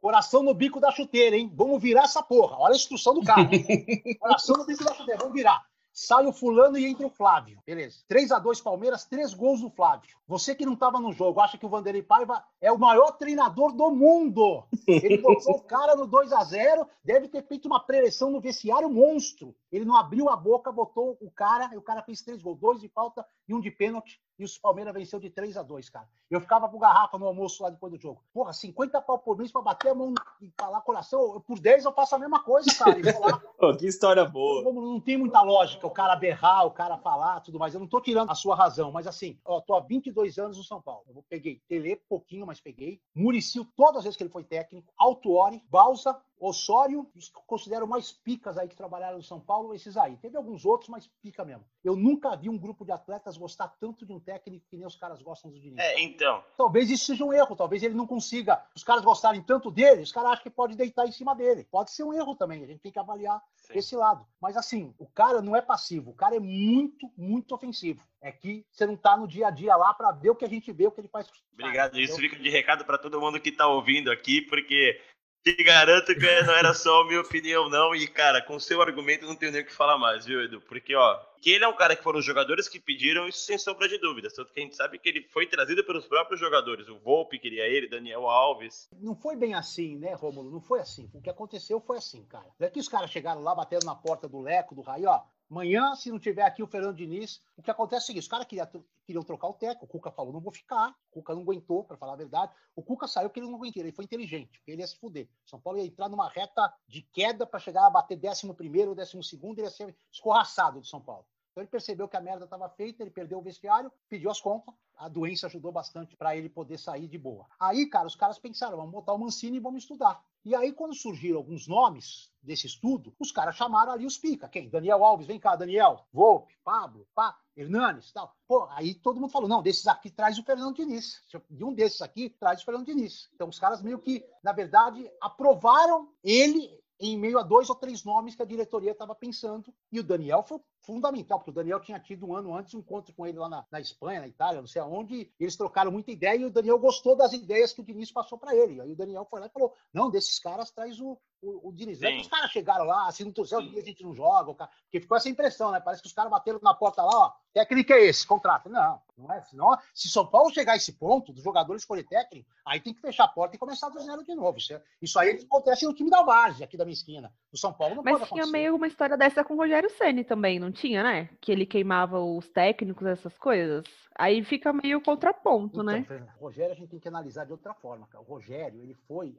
Coração no bico da chuteira, hein? Vamos virar essa porra. Olha a instrução do cara. Coração no bico da chuteira, vamos virar. Sai o fulano e entra o Flávio. Beleza. 3 a 2 Palmeiras, três gols do Flávio. Você que não estava no jogo, acha que o Vanderlei Paiva é o maior treinador do mundo. Ele botou o cara no 2 a 0 deve ter feito uma preleção no vestiário monstro. Ele não abriu a boca, botou o cara, e o cara fez três gols, dois de falta e um de pênalti, e o Palmeiras venceu de 3 a 2 cara. Eu ficava pro garrafa no almoço lá depois do jogo. Porra, 50 pau por mês pra bater a mão e falar coração, eu, por 10 eu faço a mesma coisa, cara. Vou lá. Pô, que história boa. Como não tem muita lógica o cara berrar, o cara falar, tudo mais. Eu não tô tirando a sua razão, mas assim, ó, tô há 22 anos no São Paulo. Eu peguei Tele, pouquinho, mas peguei. Muricio, todas as vezes que ele foi técnico. Altuori, Balsa, Osório, os que eu considero mais picas aí que trabalharam no São Paulo, esses aí. Teve alguns outros, mas pica mesmo. Eu nunca vi um grupo de atletas gostar tanto de um técnico que nem os caras gostam do Diniz. É, então. Talvez isso seja um erro, talvez ele não consiga. Os caras gostarem tanto dele, os caras acham que pode deitar em cima dele. Pode ser um erro também, a gente tem que avaliar Sim. esse lado. Mas assim, o cara não é passivo, o cara é muito, muito ofensivo. É que você não tá no dia a dia lá para ver o que a gente vê, o que ele faz. Obrigado. Isso entendeu? fica de recado para todo mundo que tá ouvindo aqui, porque te garanto que não era só a minha opinião, não. E, cara, com seu argumento não tenho nem o que falar mais, viu, Edu? Porque, ó, que ele é um cara que foram os jogadores que pediram isso sem sombra de dúvidas. Tanto que a gente sabe que ele foi trazido pelos próprios jogadores. O Volpe queria ele, Daniel Alves. Não foi bem assim, né, Rômulo? Não foi assim. O que aconteceu foi assim, cara. Não é que os caras chegaram lá, bateram na porta do Leco, do Raí, ó. Amanhã, se não tiver aqui o Fernando Diniz, o que acontece é o seguinte: os caras queriam, queriam trocar o técnico. O Cuca falou, não vou ficar. O Cuca não aguentou, para falar a verdade. O Cuca saiu porque ele não aguentou. Ele foi inteligente, porque ele ia se fuder. São Paulo ia entrar numa reta de queda para chegar a bater 11 primeiro, 12 segundo, ele ia ser escorraçado do São Paulo. Então ele percebeu que a merda estava feita, ele perdeu o vestiário, pediu as contas. A doença ajudou bastante para ele poder sair de boa. Aí, cara, os caras pensaram, vamos botar o Mancini e vamos estudar. E aí, quando surgiram alguns nomes desse estudo, os caras chamaram ali os pica. Quem? Daniel Alves, vem cá, Daniel. Volpe, Pablo, pá, Hernanes, tal. Pô, aí todo mundo falou, não, desses aqui traz o Fernando Diniz. De um desses aqui traz o Fernando Diniz. Então os caras meio que, na verdade, aprovaram ele em meio a dois ou três nomes que a diretoria estava pensando. E o Daniel foi fundamental, porque o Daniel tinha tido um ano antes um encontro com ele lá na, na Espanha, na Itália, não sei aonde. Eles trocaram muita ideia e o Daniel gostou das ideias que o Diniz passou para ele. Aí o Daniel foi lá e falou: não, desses caras traz o, o, o Diniz. Aí Sim. os caras chegaram lá, assim, não trouxeram, a gente não joga, o cara... porque ficou essa impressão, né? Parece que os caras bateram na porta lá, ó, técnico é esse, contrato. Não, não é. Senão, se São Paulo chegar a esse ponto, dos jogadores escolher técnico, aí tem que fechar a porta e começar do zero de novo. Isso, é- isso aí acontece no time da Várzea, aqui da minha esquina. No São Paulo não Mas pode tinha acontecer. meio uma história dessa com o Rogério Ceni também, não tinha, né? Que ele queimava os técnicos, essas coisas. Aí fica meio contraponto, Então, né? O Rogério a gente tem que analisar de outra forma. O Rogério, ele foi.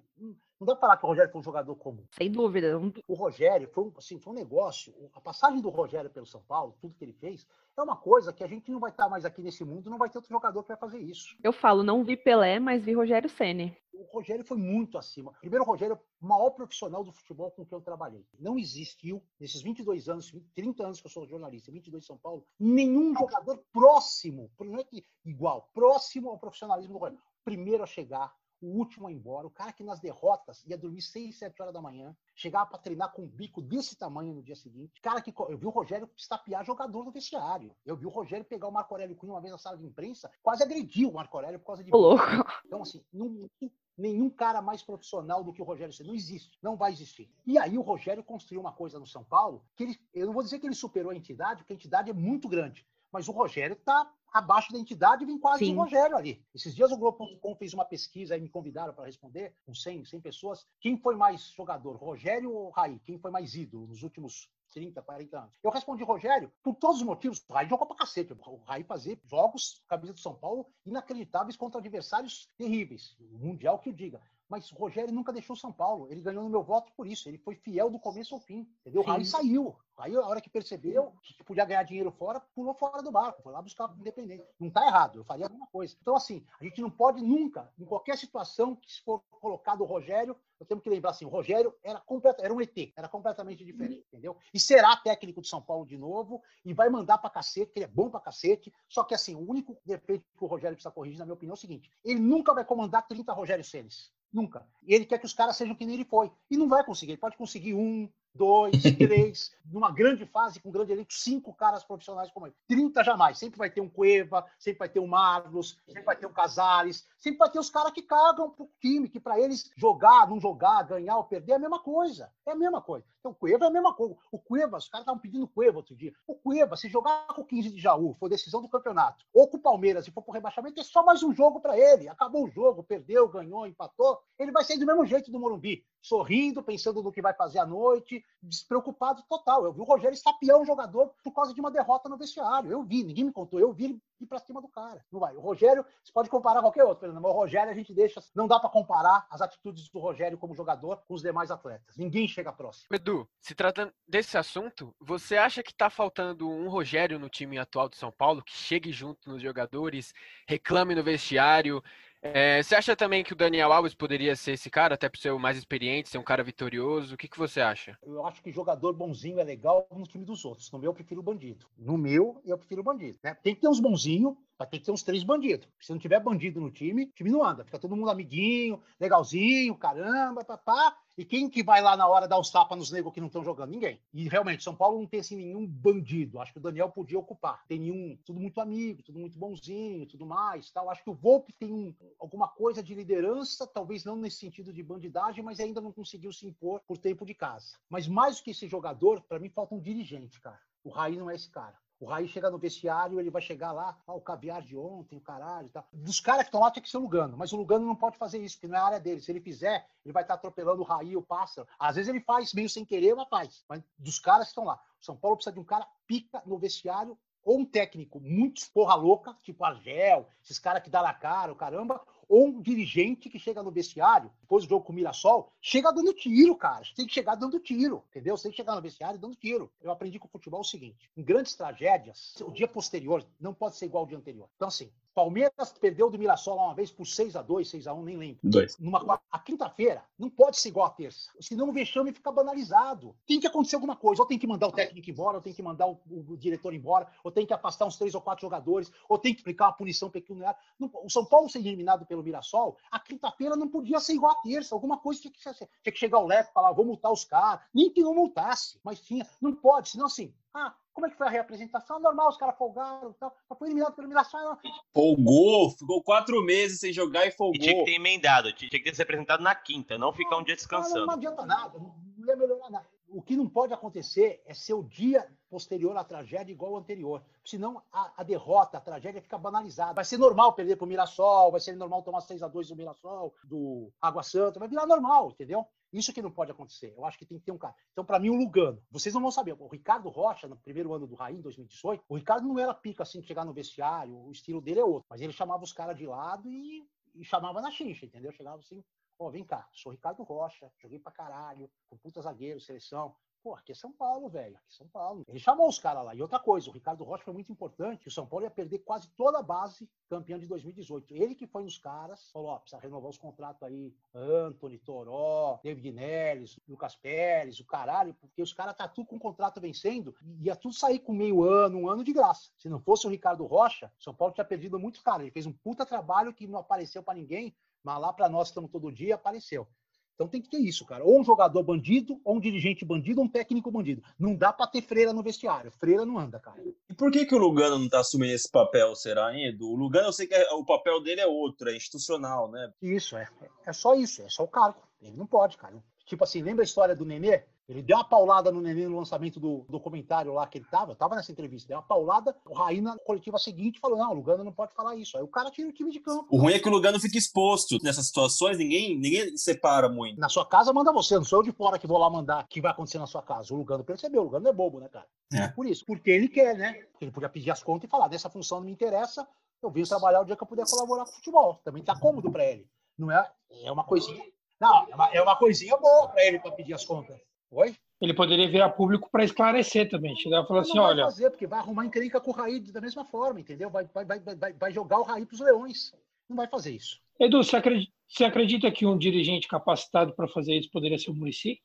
Não dá pra falar que o Rogério foi um jogador comum. Sem dúvida. Um- O Rogério foi um, assim, foi um negócio. A passagem do Rogério pelo São Paulo, tudo que ele fez, é uma coisa que a gente não vai estar mais aqui nesse mundo, não vai ter outro jogador que vai fazer isso. Eu falo, não vi Pelé, mas vi Rogério Ceni. O Rogério foi muito acima. Primeiro, o Rogério é o maior profissional do futebol com quem eu trabalhei. Não existiu, nesses 22 anos, 30 anos que eu sou jornalista, 22 em São Paulo, nenhum jogador próximo, não é que igual, próximo ao profissionalismo do Rogério. Primeiro a chegar, o último a ir embora, o cara que nas derrotas ia dormir 6, 7 horas da manhã, chegava para treinar com um bico desse tamanho no dia seguinte. Cara que eu vi o Rogério estapear jogador no vestiário. Eu vi o Rogério pegar o Marco Aurélio Cunha uma vez na sala de imprensa, quase agrediu o Marco Aurélio por causa de. louco. Então, assim, não, nenhum cara mais profissional do que o Rogério Ceni. Não existe, não vai existir. E aí o Rogério construiu uma coisa no São Paulo que ele, eu não vou dizer que ele superou a entidade, porque a entidade é muito grande. Mas o Rogério está abaixo da entidade vem quase Sim. o Rogério ali. Esses dias o Globo.com fez uma pesquisa e me convidaram para responder, com 100, 100 pessoas. Quem foi mais jogador, Rogério ou Raí? Quem foi mais ídolo nos últimos 30, 40 anos. Eu respondi, Rogério, por todos os motivos, o Raí jogou pra cacete. O Raí fazia jogos, camisa do São Paulo, inacreditáveis contra adversários terríveis. O Mundial que o diga. Mas o Rogério nunca deixou São Paulo. Ele ganhou no meu voto por isso. Ele foi fiel do começo ao fim. Entendeu? O Raí saiu. Aí, a hora que percebeu que podia ganhar dinheiro fora, pulou fora do barco, foi lá buscar independente. Não está errado, eu faria alguma coisa. Então, assim, a gente não pode nunca, em qualquer situação que se for colocado o Rogério, eu tenho que lembrar assim, o Rogério era, complet, era um ET, era completamente diferente, entendeu? E será técnico de São Paulo de novo, e vai mandar pra cacete, que ele é bom pra cacete, só que assim, o único defeito que o Rogério precisa corrigir, na minha opinião, é o seguinte, ele nunca vai comandar 30 Rogério Senes. Nunca. E ele quer que os caras sejam que nem ele foi. E não vai conseguir. Ele pode conseguir um, dois, três, numa grande fase, com um grande elenco, cinco caras profissionais como ele. Trinta jamais. Sempre vai ter um Cueva, sempre vai ter um Marlos, sempre vai ter um Casares, sempre vai ter os caras que cagam pro time, que para eles jogar, não jogar, ganhar ou perder é a mesma coisa. É a mesma coisa. Então o Cueva é a mesma coisa. O Cueva, os caras estavam pedindo Cueva outro dia. O Cueva, se jogar com o 15 de Jaú, for decisão do campeonato, ou com o Palmeiras e for pro rebaixamento, é só mais um jogo para ele. Acabou o jogo, perdeu, ganhou, empatou. Ele vai sair do mesmo jeito do Morumbi sorrindo, pensando no que vai fazer à noite, despreocupado total. Eu vi o Rogério estapear um jogador por causa de uma derrota no vestiário. Eu vi, ninguém me contou. Eu vi ele ir para cima do cara. Não vai. O Rogério, você pode comparar qualquer outro, mas o Rogério a gente deixa. Não dá para comparar as atitudes do Rogério como jogador com os demais atletas. Ninguém chega próximo. Edu, se tratando desse assunto, você acha que está faltando um Rogério no time atual de São Paulo que chegue junto nos jogadores, reclame no vestiário? É, você acha também que o Daniel Alves poderia ser esse cara, até por ser o mais experiente, ser um cara vitorioso? O que, que você acha? Eu acho que jogador bonzinho é legal no time dos outros. No meu, eu prefiro o bandido. No meu, eu prefiro o bandido. Né? Tem que ter uns bonzinhos, mas tem que ter uns três bandidos. Se não tiver bandido no time, o time não anda. Fica todo mundo amiguinho, legalzinho, caramba, papá. E quem que vai lá na hora dar os tapas nos negros que não estão jogando? Ninguém. E realmente, São Paulo não tem assim nenhum bandido. Acho que o Daniel podia ocupar. Tem nenhum, tudo muito amigo, tudo muito bonzinho, tudo mais. Tal. Acho que o Volpe tem um, alguma coisa de liderança, talvez não nesse sentido de bandidagem, mas ainda não conseguiu se impor por tempo de casa. Mas mais do que esse jogador, para mim falta um dirigente, cara. O Raí não é esse cara. O Raí chega no vestiário, ele vai chegar lá, ah, o caviar de ontem, o caralho e tal. Dos caras que estão lá tem que ser o Lugano, mas o Lugano não pode fazer isso, porque não é a área dele. Se ele fizer, ele vai estar atropelando o Raí, o pássaro. Às vezes ele faz meio sem querer, mas faz. Mas dos caras que estão lá. O São Paulo precisa de um cara pica no vestiário ou um técnico muito porra louca, tipo Argel, esses caras que dá na cara, o caramba, ou um dirigente que chega no vestiário, depois do jogo com o Mirassol, chega dando tiro, cara. Você tem que chegar dando tiro, entendeu? Você tem que chegar no vestiário dando tiro. Eu aprendi com o futebol o seguinte: em grandes tragédias, o dia posterior não pode ser igual ao dia anterior. Então, assim, Palmeiras perdeu do Mirassol uma vez por 6 a 2 6 a 1 nem lembro. Dois. Numa, a quinta-feira não pode ser igual a terça. Senão o vexame fica banalizado. Tem que acontecer alguma coisa. Ou tem que mandar o técnico embora, ou tem que mandar o, o, o diretor embora, ou tem que afastar uns três ou quatro jogadores, ou tem que aplicar uma punição pecuniária. o São Paulo ser eliminado pelo Mirassol, a quinta-feira não podia ser igual a terça. Alguma coisa tinha que, tinha que chegar o Leco e falar, vou multar os caras. Nem que não multasse, mas tinha. Não pode, senão assim, ah, como é que foi a reapresentação? Normal, os caras folgaram e tal. Foi eliminado pelo Mirassol. Folgou, ficou quatro meses sem jogar e folgou. E tinha que ter emendado, tinha que ter se apresentado na quinta, não ficar um dia descansando. Não, não adianta nada, não ia melhorar nada. O que não pode acontecer é ser o dia posterior à tragédia igual ao anterior. Senão a, a derrota, a tragédia fica banalizada. Vai ser normal perder para o Mirassol, vai ser normal tomar 6 a 2 do Mirassol, do Água Santa, vai virar normal, entendeu? Isso que não pode acontecer. Eu acho que tem que ter um cara. Então, para mim, o Lugano. Vocês não vão saber. O Ricardo Rocha, no primeiro ano do Raí, em 2018, o Ricardo não era pica assim de chegar no vestiário. O estilo dele é outro. Mas ele chamava os caras de lado e, e chamava na xincha, entendeu? Chegava assim, Ó, oh, vem cá, sou Ricardo Rocha, joguei pra caralho, com puta zagueiro, seleção. Pô, aqui é São Paulo, velho. Aqui é São Paulo. Ele chamou os caras lá. E outra coisa, o Ricardo Rocha foi muito importante. O São Paulo ia perder quase toda a base campeão de 2018. Ele que foi nos caras, falou: ó, precisa renovar os contratos aí. Anthony, Toró, David Neres, Lucas Pérez, o caralho, porque os caras tá tudo com o contrato vencendo. Ia tudo sair com meio ano, um ano de graça. Se não fosse o Ricardo Rocha, o São Paulo tinha perdido muito cara. Ele fez um puta trabalho que não apareceu para ninguém Mas lá para nós, estamos todo dia, apareceu. Então tem que ter isso, cara. Ou um jogador bandido, ou um dirigente bandido, ou um técnico bandido. Não dá para ter freira no vestiário. Freira não anda, cara. E por que, que o Lugano não tá assumindo esse papel, será, Edu? O Lugano, eu sei que é, o papel dele é outro, é institucional, né? Isso, é. É só isso, é só o cargo. Ele não pode, cara. Tipo assim, lembra a história do Nenê? Ele deu uma paulada no Nenê no lançamento do documentário lá que ele tava, tava nessa entrevista, deu uma paulada, o Raí na coletiva seguinte falou, não, o Lugano não pode falar isso. Aí o cara tira o time de campo. O ruim é que o Lugano fica exposto nessas situações, ninguém, ninguém separa muito. Na sua casa manda você, não sou eu de fora que vou lá mandar o que vai acontecer na sua casa. O Lugano percebeu, o Lugano é bobo, né, cara? É. Por isso, porque ele quer, né? Ele podia pedir as contas e falar, dessa função não me interessa, eu vim trabalhar o dia que eu puder colaborar com o futebol. Também tá cômodo para ele. Não é, é uma coisinha. Não, é uma, é uma coisinha boa para ele para pedir as contas. Oi? Ele poderia virar público para esclarecer também. Chegar e falar assim: não vai olha, fazer, porque vai arrumar encrenca com o Raí da mesma forma, entendeu? Vai, vai, vai, vai, vai jogar o Raí para os leões. Não vai fazer isso. Edu, você acredita, você acredita que um dirigente capacitado para fazer isso poderia ser o Murici?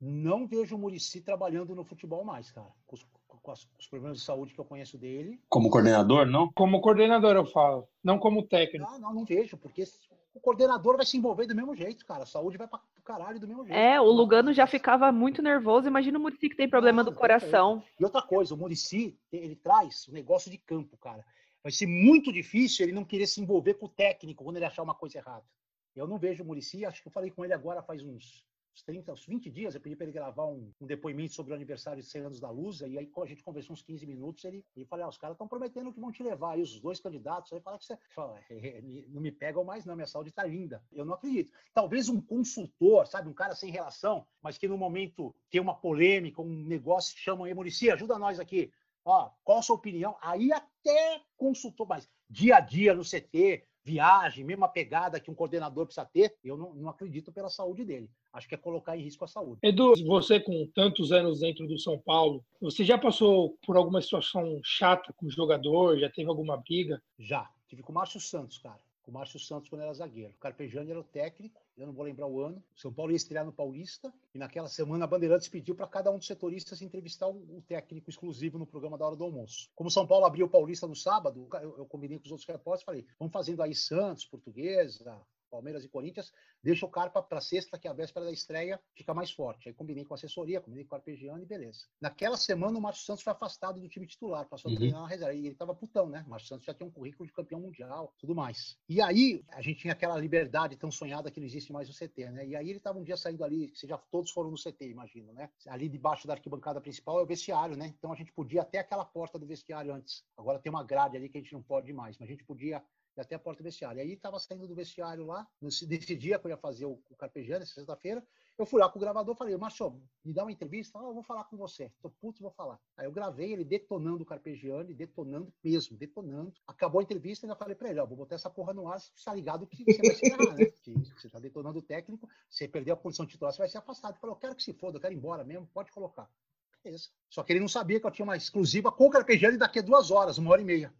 Não vejo o Murici trabalhando no futebol mais, cara. Com os, com as- com os problemas de saúde que eu conheço dele. Como coordenador, não? Como coordenador, eu falo, não como técnico. Não, não, não vejo, porque o coordenador vai se envolver do mesmo jeito, cara. A saúde vai para o caralho do mesmo jeito. É, o Lugano já ficava muito nervoso. Imagina o Murici que tem problema do coração. E outra coisa, o Murici, ele traz o negócio de campo, cara. Vai ser muito difícil ele não querer se envolver com o técnico quando ele achar uma coisa errada. Eu não vejo o Murici, acho que eu falei com ele agora faz uns, uns 30, uns 20 dias, eu pedi para ele gravar um, um depoimento sobre o aniversário de 100 anos da Lusa, e aí a gente conversou uns 15 minutos, ele, ele falou, ah, os caras estão prometendo que vão te levar, aí os dois candidatos, aí fala que você, fala, "É, não me pegam mais não, minha saúde está linda. Eu não acredito. Talvez um consultor, sabe, um cara sem relação, mas que no momento tem uma polêmica, um negócio, chama aí, Murici, ajuda nós aqui. Ó, qual a sua opinião? Aí até consultor, mas dia a dia no CT, viagem, mesma pegada que um coordenador precisa ter, eu não, não acredito pela saúde dele. Acho que é colocar em risco a saúde. Edu, você com tantos anos dentro do São Paulo, você já passou por alguma situação chata com o jogador? Já teve alguma briga? Já. Tive com o Márcio Santos, cara. Com o Márcio Santos quando era zagueiro. O Carpegiani era o técnico, eu não vou lembrar o ano. São Paulo ia estrear no Paulista e naquela semana a Bandeirantes pediu para cada um dos setoristas entrevistar o, técnico exclusivo no programa da hora do almoço. Como São Paulo abriu o Paulista no sábado, eu, eu combinei com os outros repórteres e falei: vamos fazendo aí Santos, Portuguesa, Palmeiras e Corinthians, deixa o cara para sexta, que é a véspera da estreia, fica mais forte. Aí combinei com a assessoria, combinei com o Arpegiano e beleza. Naquela semana, o Márcio Santos foi afastado do time titular, passou a Uhum. treinar na reserva. E ele tava putão, né? O Márcio Santos já tinha um currículo de campeão mundial, tudo mais. E aí, a gente tinha aquela liberdade tão sonhada que não existe mais no CT, né? E aí ele tava um dia saindo ali, que já todos foram no CT, imagino, né? Ali debaixo da arquibancada principal é o vestiário, né? Então a gente podia até aquela porta do vestiário antes. Agora tem uma grade ali que a gente não pode mais, mas a gente podia e até a porta do vestiário. E aí estava saindo do vestiário lá, nesse, dia que eu ia fazer o, o sexta-feira, eu fui lá com o gravador falei, Márcio, me dá uma entrevista? Ah, eu vou falar com você. Tô puto, vou falar. Aí eu gravei ele detonando o Carpegiani, detonando mesmo, detonando. Acabou a entrevista e ainda falei para ele, ó, vou botar essa porra no ar, você tá ligado que você vai se errar, né? Que você tá detonando o técnico, você perdeu a posição titular, você vai ser afastado. Ele falou, eu quero que se foda, eu quero ir embora mesmo, pode colocar. Beleza. Só que ele não sabia que eu tinha uma exclusiva com o Carpegiani daqui a duas horas, uma hora e meia.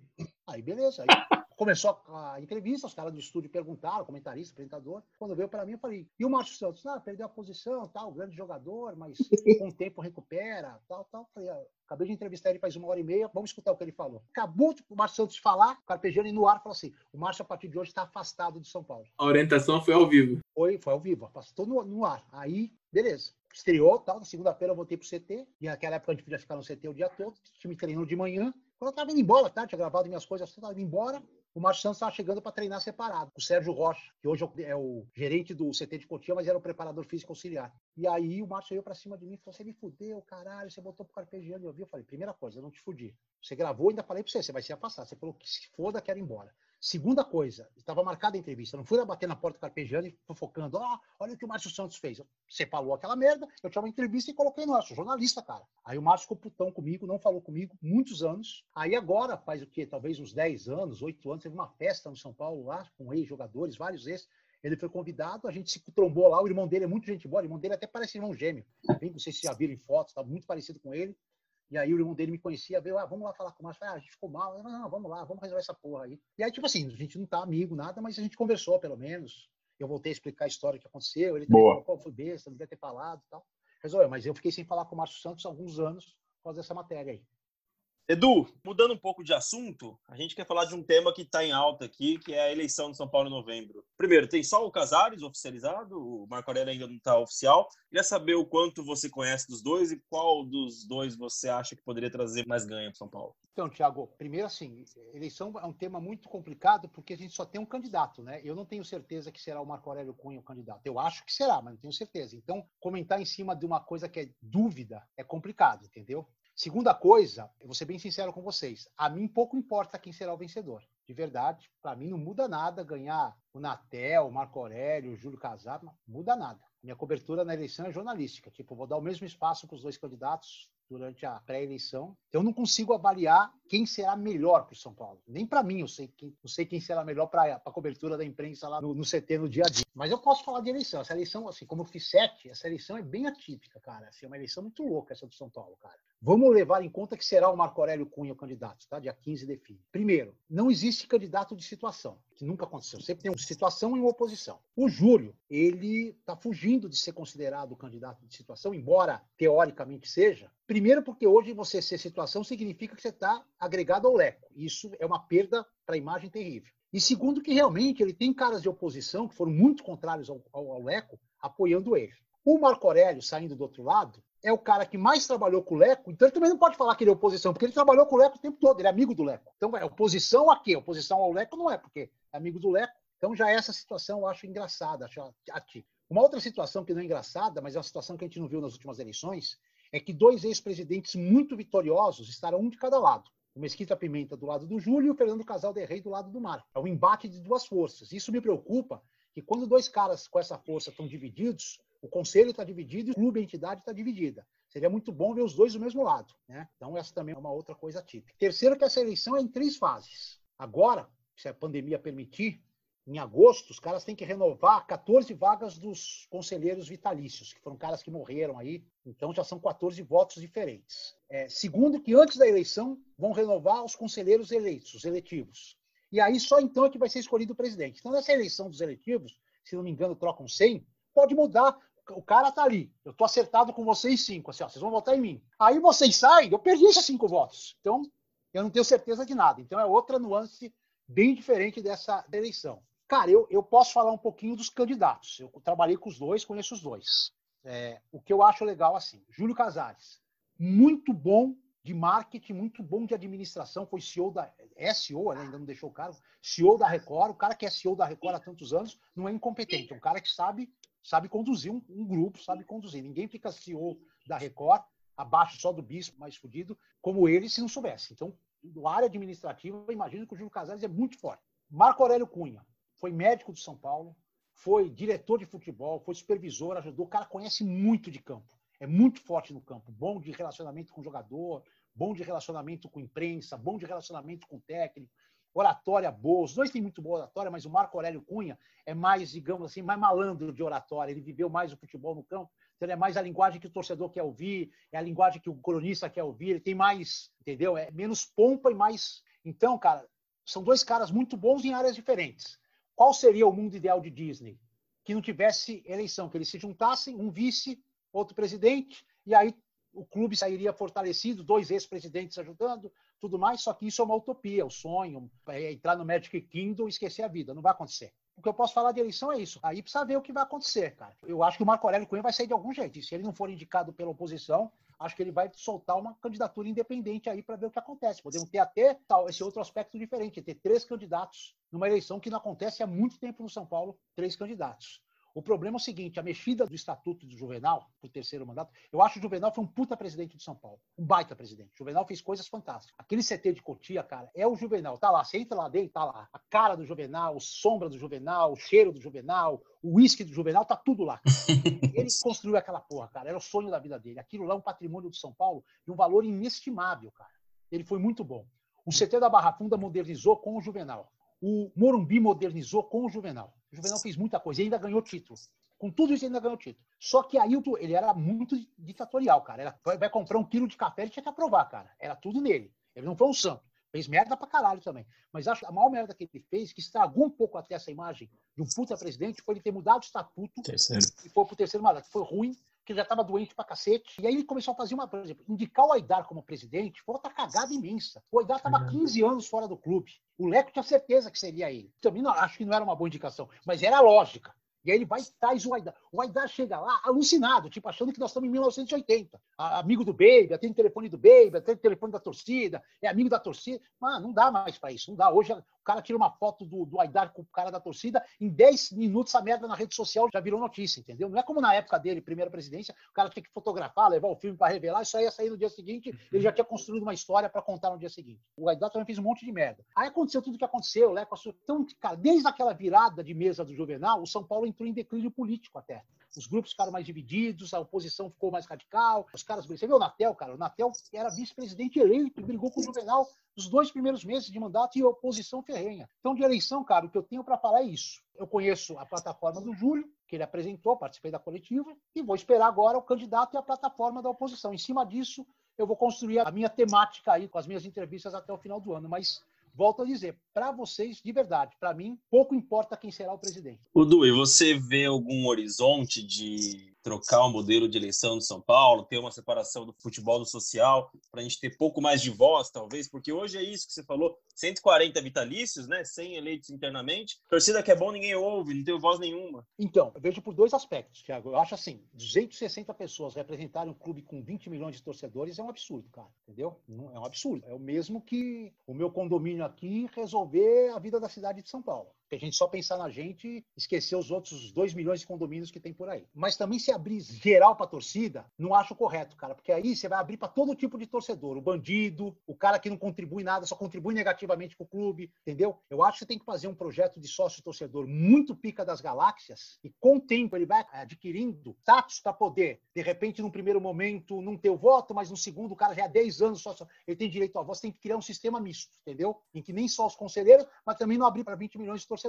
Aí, beleza. Aí começou a entrevista, os caras do estúdio perguntaram, comentarista, apresentador. Quando veio para mim, eu falei, e o Márcio Santos? Ah, perdeu a posição, tal, grande jogador, mas com o tempo recupera, tal, tal. Falei, ah, acabei de entrevistar ele faz uma hora e meia, vamos escutar o que ele falou. Acabou tipo, o Márcio Santos falar, o Carpegiani no ar falou assim: o Márcio, a partir de hoje, está afastado de São Paulo. A orientação foi ao vivo. Foi, foi ao vivo, afastou no, no ar. Aí, beleza. Estreou, tal. Na segunda-feira eu voltei pro CT. E naquela época a gente podia ficar no CT o dia todo. O time treinou de manhã. Quando eu tava indo embora, tá? Tinha gravado minhas coisas, eu tava indo embora. O Márcio Santos estava chegando para treinar separado. O Sérgio Rocha, que hoje é o gerente do CT de Cotia, mas era o preparador físico auxiliar. E aí o Márcio veio para cima de mim e falou: Você me fudeu, caralho, você botou pro Carpegiani. Eu vi, eu falei: Primeira coisa, eu não te fudi. Você gravou, ainda falei para você: Você vai se afastar. Você falou que se foda, quero ir embora. Segunda coisa, estava marcada a entrevista. Não fui lá bater na porta do Carpegiani fofocando. Ah, olha o que o Márcio Santos fez. Você falou aquela merda, eu tinha uma entrevista e coloquei no ar. Sou jornalista, cara. Aí o Márcio ficou putão comigo, não falou comigo muitos anos. Aí agora, faz o quê? Talvez uns 10 anos, 8 anos, teve uma festa no São Paulo lá, com ex-jogadores, vários ex. Ele foi convidado, a gente se trombou lá. O irmão dele é muito gente boa, o irmão dele até parece irmão gêmeo. Bem, não sei se já viram em fotos, tá muito parecido com ele. E aí o irmão dele me conhecia, veio, ah, vamos lá falar com o Márcio. Falei, ah, a gente ficou mal. Não, não, vamos lá, vamos resolver essa porra aí. E aí, tipo assim, a gente não tá amigo, nada, mas a gente conversou, pelo menos. Eu voltei a explicar a história que aconteceu. Ele Boa. falou, pô, foi besta, não devia ter falado e tal. Resolveu, mas eu fiquei sem falar com o Márcio Santos há alguns anos por causa dessa matéria aí. Edu, mudando um pouco de assunto, a gente quer falar de um tema que está em alta aqui, que é a eleição de São Paulo em novembro. Primeiro, tem só o Casares oficializado, o Marco Aurélio ainda não está oficial. Queria saber o quanto você conhece dos dois e qual dos dois você acha que poderia trazer mais ganho para São Paulo. Então, Tiago, primeiro assim, eleição é um tema muito complicado porque a gente só tem um candidato, né? Eu não tenho certeza que será o Marco Aurélio Cunha o candidato. Eu acho que será, mas não tenho certeza. Então, comentar em cima de uma coisa que é dúvida é complicado, entendeu? Segunda coisa, eu vou ser bem sincero com vocês, a mim pouco importa quem será o vencedor. De verdade, para mim não muda nada ganhar o Natel, o Marco Aurélio, o Júlio Casar, não muda nada. Minha cobertura na eleição é jornalística, tipo, vou dar o mesmo espaço para os dois candidatos, durante a pré-eleição. Então, eu não consigo avaliar quem será melhor para o São Paulo. Nem para mim, eu sei quem, eu sei quem será melhor para a cobertura da imprensa lá no, no, CT no dia a dia. Mas eu posso falar de eleição. Essa eleição, assim, como eu fiz sete, essa eleição é bem atípica, cara. Assim, é uma eleição muito louca essa do São Paulo, cara. Vamos levar em conta que será o Marco Aurélio Cunha o candidato, tá? Dia 15 define. Primeiro, não existe candidato de situação, que nunca aconteceu. Sempre tem uma situação e uma oposição. O Júlio, ele está fugindo de ser considerado candidato de situação, embora teoricamente seja. Primeiro, porque hoje você ser situação significa que você está agregado ao leco. Isso é uma perda para a imagem terrível. E segundo, que realmente ele tem caras de oposição que foram muito contrários ao, ao, ao leco, apoiando ele. O Marco Aurélio, saindo do outro lado, é o cara que mais trabalhou com o Leco, então ele também não pode falar que ele é oposição, porque ele trabalhou com o Leco o tempo todo, ele é amigo do Leco. Então, é oposição a quê? Oposição ao Leco não é, porque é amigo do Leco. Então, já essa situação eu acho engraçada, acho. Uma outra situação que não é engraçada, mas é uma situação que a gente não viu nas últimas eleições, é que dois ex-presidentes muito vitoriosos estarão um de cada lado. O Mesquita Pimenta do lado do Júlio e o Fernando Casal de Rei do lado do Mar. É um embate de duas forças. Isso me preocupa, que quando dois caras com essa força estão divididos, o conselho está dividido e o clube, a entidade está dividida. Seria muito bom ver os dois do mesmo lado. Né? Então, essa também é uma outra coisa típica. Terceiro, que essa eleição é em três fases. Agora, se a pandemia permitir, em agosto, os caras têm que renovar 14 vagas dos conselheiros vitalícios, que foram caras que morreram aí. Então, já são 14 votos diferentes. É, segundo, que antes da eleição vão renovar os conselheiros eleitos, os eletivos. E aí, só então é que vai ser escolhido o presidente. Então, nessa eleição dos eletivos, se não me engano, trocam 100, pode mudar o cara tá ali, eu tô acertado com vocês cinco, assim, ó, vocês vão votar em mim. Aí vocês saem, eu perdi esses cinco votos. Então, eu não tenho certeza de nada. Então, é outra nuance bem diferente dessa eleição. Cara, eu, eu posso falar um pouquinho dos candidatos. Eu trabalhei com os dois, conheço os dois. É, o que eu acho legal, assim, Júlio Casares, muito bom de marketing, muito bom de administração, foi CEO da. É CEO, né? ainda não deixou o cargo, CEO da Record. O cara que é CEO da Record há tantos anos não é incompetente, é um cara que sabe sabe conduzir um, um, grupo, sabe conduzir. Ninguém fica CEO da Record, abaixo só do bispo mais fudido, como ele, se não soubesse. Então, no área administrativa, imagino que o Júlio Casares é muito forte. Marco Aurélio Cunha foi médico do São Paulo, foi diretor de futebol, foi supervisor, ajudou. O cara conhece muito de campo, é muito forte no campo, bom de relacionamento com jogador, bom de relacionamento com imprensa, bom de relacionamento com técnico, oratória boa. Os dois têm muito boa oratória, mas o Marco Aurélio Cunha é mais, digamos assim, mais malandro de oratória. Ele viveu mais o futebol no campo, então ele é mais a linguagem que o torcedor quer ouvir, é a linguagem que o cronista quer ouvir. Ele tem mais, entendeu? É menos pompa e mais. Então, cara, são dois caras muito bons em áreas diferentes. Qual seria o mundo ideal de Disney? Que não tivesse eleição, que eles se juntassem, um vice, outro presidente, e aí o clube sairia fortalecido, dois ex-presidentes ajudando, tudo mais, só que isso é uma utopia, o sonho, é entrar no Magic Kingdom e esquecer a vida, não vai acontecer. O que eu posso falar de eleição é isso. Aí precisa ver o que vai acontecer, cara. Eu acho que o Marco Aurélio Cunha vai sair de algum jeito. E se ele não for indicado pela oposição, acho que ele vai soltar uma candidatura independente aí para ver o que acontece. Podemos ter até tal, esse outro aspecto diferente, ter três candidatos numa eleição que não acontece há muito tempo no São Paulo, três candidatos. O problema é o seguinte: a mexida do estatuto do Juvenal, o terceiro mandato, eu acho que o Juvenal foi um puta presidente de São Paulo. Um baita presidente. O Juvenal fez coisas fantásticas. Aquele CT de Cotia, cara, é o Juvenal. Tá lá, você entra lá dentro, tá lá. A cara do Juvenal, sombra do Juvenal, o cheiro do Juvenal, o uísque do Juvenal, tá tudo lá. Ele construiu aquela porra, cara. Era o sonho da vida dele. Aquilo lá é um patrimônio de São Paulo de um valor inestimável, cara. Ele foi muito bom. O CT da Barra Funda modernizou com o Juvenal. O Morumbi modernizou com o Juvenal. O Juvenal fez muita coisa e ainda ganhou título. Com tudo isso, ele ainda ganhou título. Só que aí ele era muito ditatorial, cara. Era, vai comprar um quilo de café, ele tinha que aprovar, cara. Era tudo nele. Ele não foi um santo. Fez merda pra caralho também. Mas acho que a maior merda que ele fez, que estragou um pouco até essa imagem de um puta presidente, foi ele ter mudado o estatuto terceiro. e foi pro terceiro mandato. Foi ruim, que já estava doente pra cacete. E aí ele começou a fazer uma, por exemplo, indicar o Aidar como presidente foi outra cagada imensa. O Aidar estava 15 anos fora do clube. O Leco tinha certeza que seria ele. Também não, acho que não era uma boa indicação, mas era lógica. E aí ele vai e traz o Aidar. O Aidar chega lá alucinado, tipo, achando que nós estamos em 1980. amigo do Baby, tem o telefone do Baby, tem o telefone da torcida, é amigo da torcida. Mano, não dá mais para isso, não dá. Hoje o cara tira uma foto do, do Aidar com o cara da torcida, em 10 minutos a merda na rede social já virou notícia, entendeu? Não é como na época dele, primeira presidência, o cara tinha que fotografar, levar o filme para revelar, isso aí ia sair no dia seguinte, ele já tinha construído uma história para contar no dia seguinte. O Aidar também fez um monte de merda. Aí aconteceu tudo o que aconteceu, né? Então, cara, desde aquela virada de mesa do Juvenal, o São Paulo entrou em declínio político até. Os grupos ficaram mais divididos, a oposição ficou mais radical, os caras. Você viu o Natel, cara? O Natel era vice-presidente eleito, brigou com o Juvenal nos dois primeiros meses de mandato e a oposição ferrenha. Então, de eleição, cara, o que eu tenho para falar é isso. Eu conheço a plataforma do Júlio, que ele apresentou, participei da coletiva, e vou esperar agora o candidato e a plataforma da oposição. Em cima disso, eu vou construir a minha temática aí com as minhas entrevistas até o final do ano. Mas volto a dizer, para vocês, de verdade, para mim, pouco importa quem será o presidente. O Du, e você vê algum horizonte de trocar o modelo de eleição de São Paulo, ter uma separação do futebol do social, para a gente ter pouco mais de voz, talvez, porque hoje é isso que você falou, 140 vitalícios, né, 100 eleitos internamente, torcida que é bom ninguém ouve, não tem voz nenhuma. Então, eu vejo por dois aspectos, Thiago. Eu acho assim, 260 pessoas representarem um clube com 20 milhões de torcedores é um absurdo, cara, entendeu? É um absurdo. É o mesmo que o meu condomínio aqui resolver a vida da cidade de São Paulo. A gente só pensar na gente e esquecer os outros 2 milhões de condomínios que tem por aí. Mas também se abrir geral para torcida, não acho correto, cara, porque aí você vai abrir para todo tipo de torcedor, o bandido, o cara que não contribui nada, só contribui negativamente para o clube, entendeu? Eu acho que você tem que fazer um projeto de sócio torcedor muito pica das galáxias e com o tempo ele vai adquirindo status para poder, de repente, num primeiro momento, não ter o voto, mas no segundo o cara já é 10 anos sócio, ele tem direito à voz, tem que criar um sistema misto, entendeu? Em que nem só os conselheiros, mas também não abrir para 20 milhões de torcedores.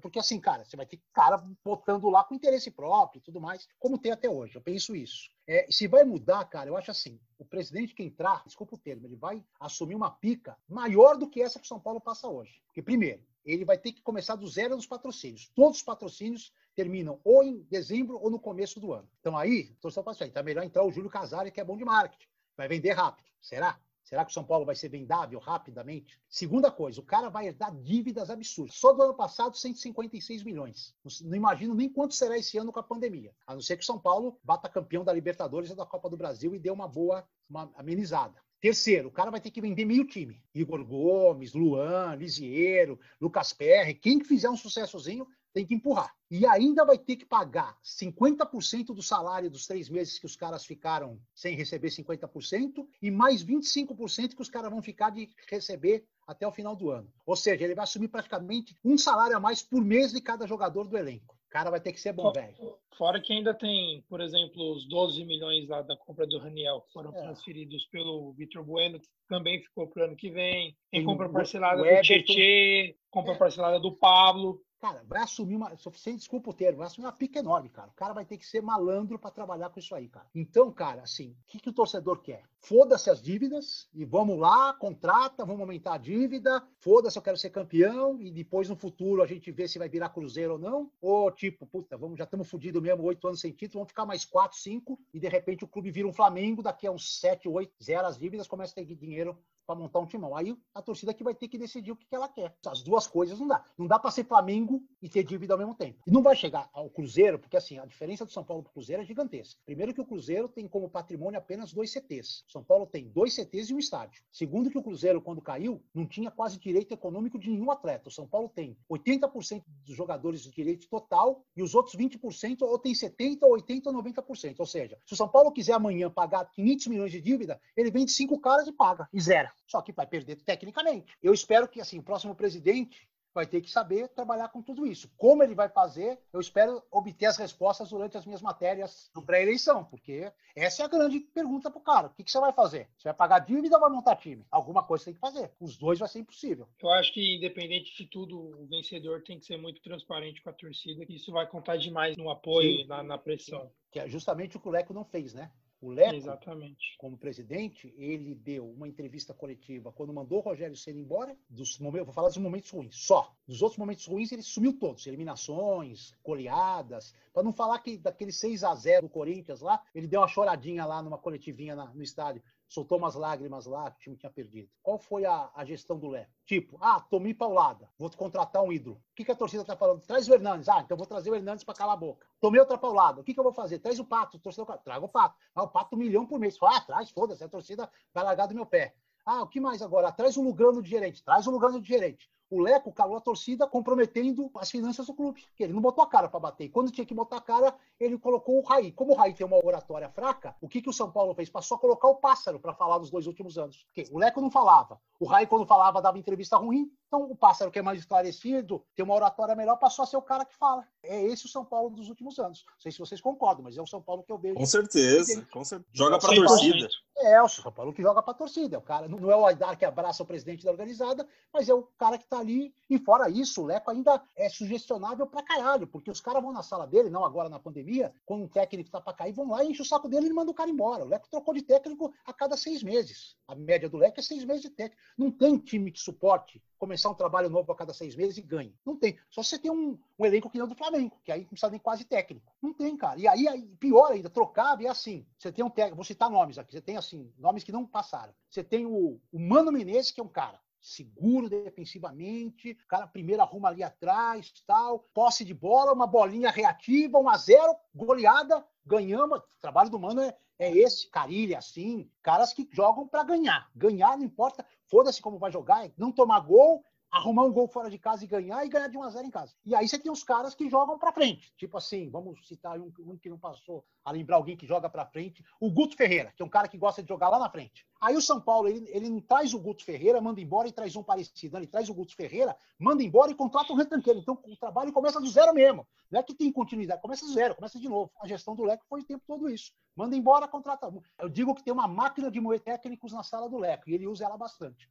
Porque assim, cara, você vai ter cara botando lá com interesse próprio e tudo mais, como tem até hoje. Eu penso isso. É, se vai mudar, cara, eu acho assim: o presidente que entrar, desculpa o termo, ele vai assumir uma pica maior do que essa que o São Paulo passa hoje. Porque, primeiro, ele vai ter que começar do zero nos patrocínios. Todos os patrocínios terminam ou em dezembro ou no começo do ano. Então aí, torcedor passa aí, tá melhor entrar o Júlio Casari, que é bom de marketing. Vai vender rápido. Será? Será que o São Paulo vai ser vendável rapidamente? Segunda coisa, o cara vai herdar dívidas absurdas. Só do ano passado, 156 milhões. Não imagino nem quanto será esse ano com a pandemia. A não ser que o São Paulo bata campeão da Libertadores ou da Copa do Brasil e dê uma boa uma amenizada. Terceiro, o cara vai ter que vender meio time. Igor Gomes, Luan, Lisiero, Lucas Perry. Quem que fizer um sucessozinho tem que empurrar. E ainda vai ter que pagar 50% do salário dos três meses que os caras ficaram sem receber 50% e mais 25% que os caras vão ficar de receber até o final do ano. Ou seja, ele vai assumir praticamente um salário a mais por mês de cada jogador do elenco. O cara vai ter que ser bom, velho. Fora que ainda tem, por exemplo, os 12 milhões lá da compra do Raniel, que foram é. transferidos pelo Vitor Bueno, que também ficou para o ano que vem. Tem compra parcelada do Tietê, compra é. parcelada do Pablo cara, vai assumir uma. Sem desculpa o termo, vai assumir uma pica enorme, cara. O cara vai ter que ser malandro para trabalhar com isso aí, cara. Então, cara, assim, o que, que o torcedor quer? Foda-se as dívidas e vamos lá, contrata, vamos aumentar a dívida. Foda-se, eu quero ser campeão e depois no futuro a gente vê se vai virar Cruzeiro ou não. Ou tipo, puta, vamos, já estamos fodidos mesmo, oito anos sem título, vamos ficar mais quatro, cinco e de repente o clube vira um Flamengo, daqui a uns sete, oito, zero as dívidas, começa a ter dinheiro para montar um timão. Aí a torcida que vai ter que decidir o que, que ela quer. As duas coisas não dá. Não dá para ser Flamengo e ter dívida ao mesmo tempo. E não vai chegar ao Cruzeiro, porque assim, a diferença do São Paulo para o Cruzeiro é gigantesca. Primeiro que o Cruzeiro tem como patrimônio apenas dois CTs. São Paulo tem dois CTs e um estádio. Segundo que o Cruzeiro, quando caiu, não tinha quase direito econômico de nenhum atleta. O São Paulo tem 80% dos jogadores de direito total e os outros 20% ou tem 70%, 80% ou 90%. Ou seja, se o São Paulo quiser amanhã pagar 500 milhões de dívida, ele vende cinco caras e paga, e zera só que vai perder tecnicamente. Eu espero que assim, o próximo presidente vai ter que saber trabalhar com tudo isso. Como ele vai fazer, eu espero obter as respostas durante as minhas matérias do pré-eleição, porque essa é a grande pergunta para o cara. O que, que, você vai fazer? Você vai pagar dívida ou vai montar time? Alguma coisa você tem que fazer. Os dois vai ser impossível. Eu acho que, independente de tudo, o vencedor tem que ser muito transparente com a torcida, isso vai contar demais no apoio, na, na, pressão. Que é justamente o que o Leco não fez, né? O Leco, Exatamente. como presidente, ele deu uma entrevista coletiva quando mandou o Rogério ser embora, dos momentos, vou falar dos momentos ruins, só. Dos outros momentos ruins, ele sumiu todos, eliminações, goleadas, para não falar que daquele 6 a 0 do Corinthians lá, ele deu uma choradinha lá numa coletivinha na, no estádio soltou umas lágrimas lá que o time tinha perdido. Qual foi a, a gestão do Lé? Tipo, ah, tomei paulada, vou contratar um ídolo. O que, que a torcida tá falando? Traz o Hernandes. Ah, então vou trazer o Hernandes para calar a boca. Tomei outra paulada. O que, que eu vou fazer? Traz o Pato. Torcedor, traga o Pato. Ah, o Pato um milhão por mês. Ah, traz, foda-se, a torcida vai largar do meu pé. Ah, o que mais agora? Traz o Lugano de gerente. Traz o Lugano de gerente o Leco calou a torcida comprometendo as finanças do clube. Ele não botou a cara para bater. Quando tinha que botar a cara, ele colocou o Raí. Como o Raí tem uma oratória fraca, o que, que o São Paulo fez? Passou a colocar o pássaro para falar dos dois últimos anos. Porque o Leco não falava. O Raí, quando falava, dava entrevista ruim. Então, o pássaro, que é mais esclarecido, tem uma oratória melhor, passou a ser o cara que fala. É esse o São Paulo dos últimos anos. Não sei se vocês concordam, mas é o São Paulo que eu vejo. Com certeza, com certeza. Joga para a torcida. É, o São Paulo que joga para a torcida. É o cara, não é o Aidar que abraça o presidente da organizada, mas é o cara que está ali. E fora isso, o Leco ainda é sugestionável pra caralho, porque os caras vão na sala dele, não agora na pandemia, quando um técnico tá para cair, vão lá e enchem o saco dele e manda o cara embora. O Leco trocou de técnico a cada seis meses. A média do Leco é seis meses de técnico. Não tem time que suporte começar um trabalho novo a cada seis meses e ganhe. Não tem. Só você tem um, um elenco que nem o do Flamengo, que aí não precisa nem quase técnico. Não tem, cara. E aí, pior ainda, trocado é assim. Você tem um técnico, vou citar nomes aqui, você tem assim, nomes que não passaram. Você tem o, o Mano Menezes, que é um cara seguro defensivamente, o cara primeiro arruma ali atrás, tal, posse de bola, uma bolinha reativa, 1 a 0 goleada, ganhamos. O trabalho do Mano é, é esse, Carilha, assim, caras que jogam para ganhar. Ganhar não importa, foda-se como vai jogar, é não tomar gol arrumar um gol fora de casa e ganhar e ganhar de 1 a 0 em casa. E aí você tem os caras que jogam para frente. Tipo assim, vamos citar um, um, que não passou a lembrar alguém que joga para frente, o Guto Ferreira, que é um cara que gosta de jogar lá na frente. Aí o São Paulo, ele, ele não traz o Guto Ferreira, manda embora e traz um parecido. Ele traz o Guto Ferreira, manda embora e contrata um retranqueiro. Então o trabalho começa do zero mesmo. Não é que tem continuidade, começa do zero, começa de novo. A gestão do Leco foi o tempo todo isso. Manda embora, contrata. Eu digo que tem uma máquina de moer técnicos na sala do Leco e ele usa ela bastante.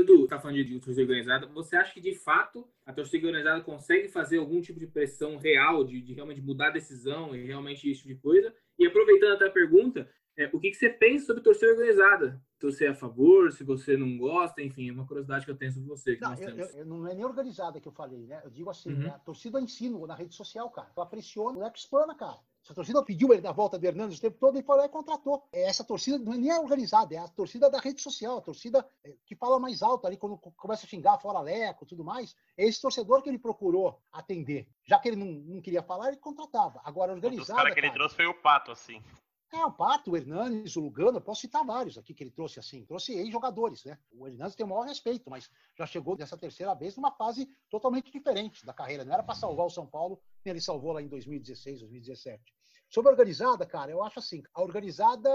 Edu, está falando de torcida organizada. Você acha que, de fato, a torcida organizada consegue fazer algum tipo de pressão real, de, de realmente mudar a decisão e realmente isso tipo de coisa? E aproveitando até a pergunta, é, o que, que, você pensa sobre torcida organizada? Se você é a favor, se você não gosta, enfim, é uma curiosidade que eu tenho sobre você. Não, eu, eu, não é nem organizada que eu falei, né? Eu digo assim, uhum. né? a torcida ensina na rede social, cara. Ela pressiona, o Leco espana, cara. Se a torcida pediu ele na volta de Hernandes o tempo todo, ele foi lá e contratou. É, essa torcida não é nem organizada, é a torcida da rede social, a torcida é, que fala mais alto ali quando começa a xingar fora Leco e tudo mais. É esse torcedor que ele procurou atender. Já que ele não, não queria falar, ele contratava. Agora, organizada. O cara que ele trouxe foi o Pato, assim. É, o Pato, o Hernanes, o Lugano, eu posso citar vários aqui que ele trouxe assim. Trouxe ex-jogadores, né? O Hernanes tem o maior respeito, mas já chegou dessa terceira vez numa fase totalmente diferente da carreira. Não era para salvar o São Paulo, nem ele salvou lá em 2016, 2017. Sobre a organizada, cara, eu acho assim, a organizada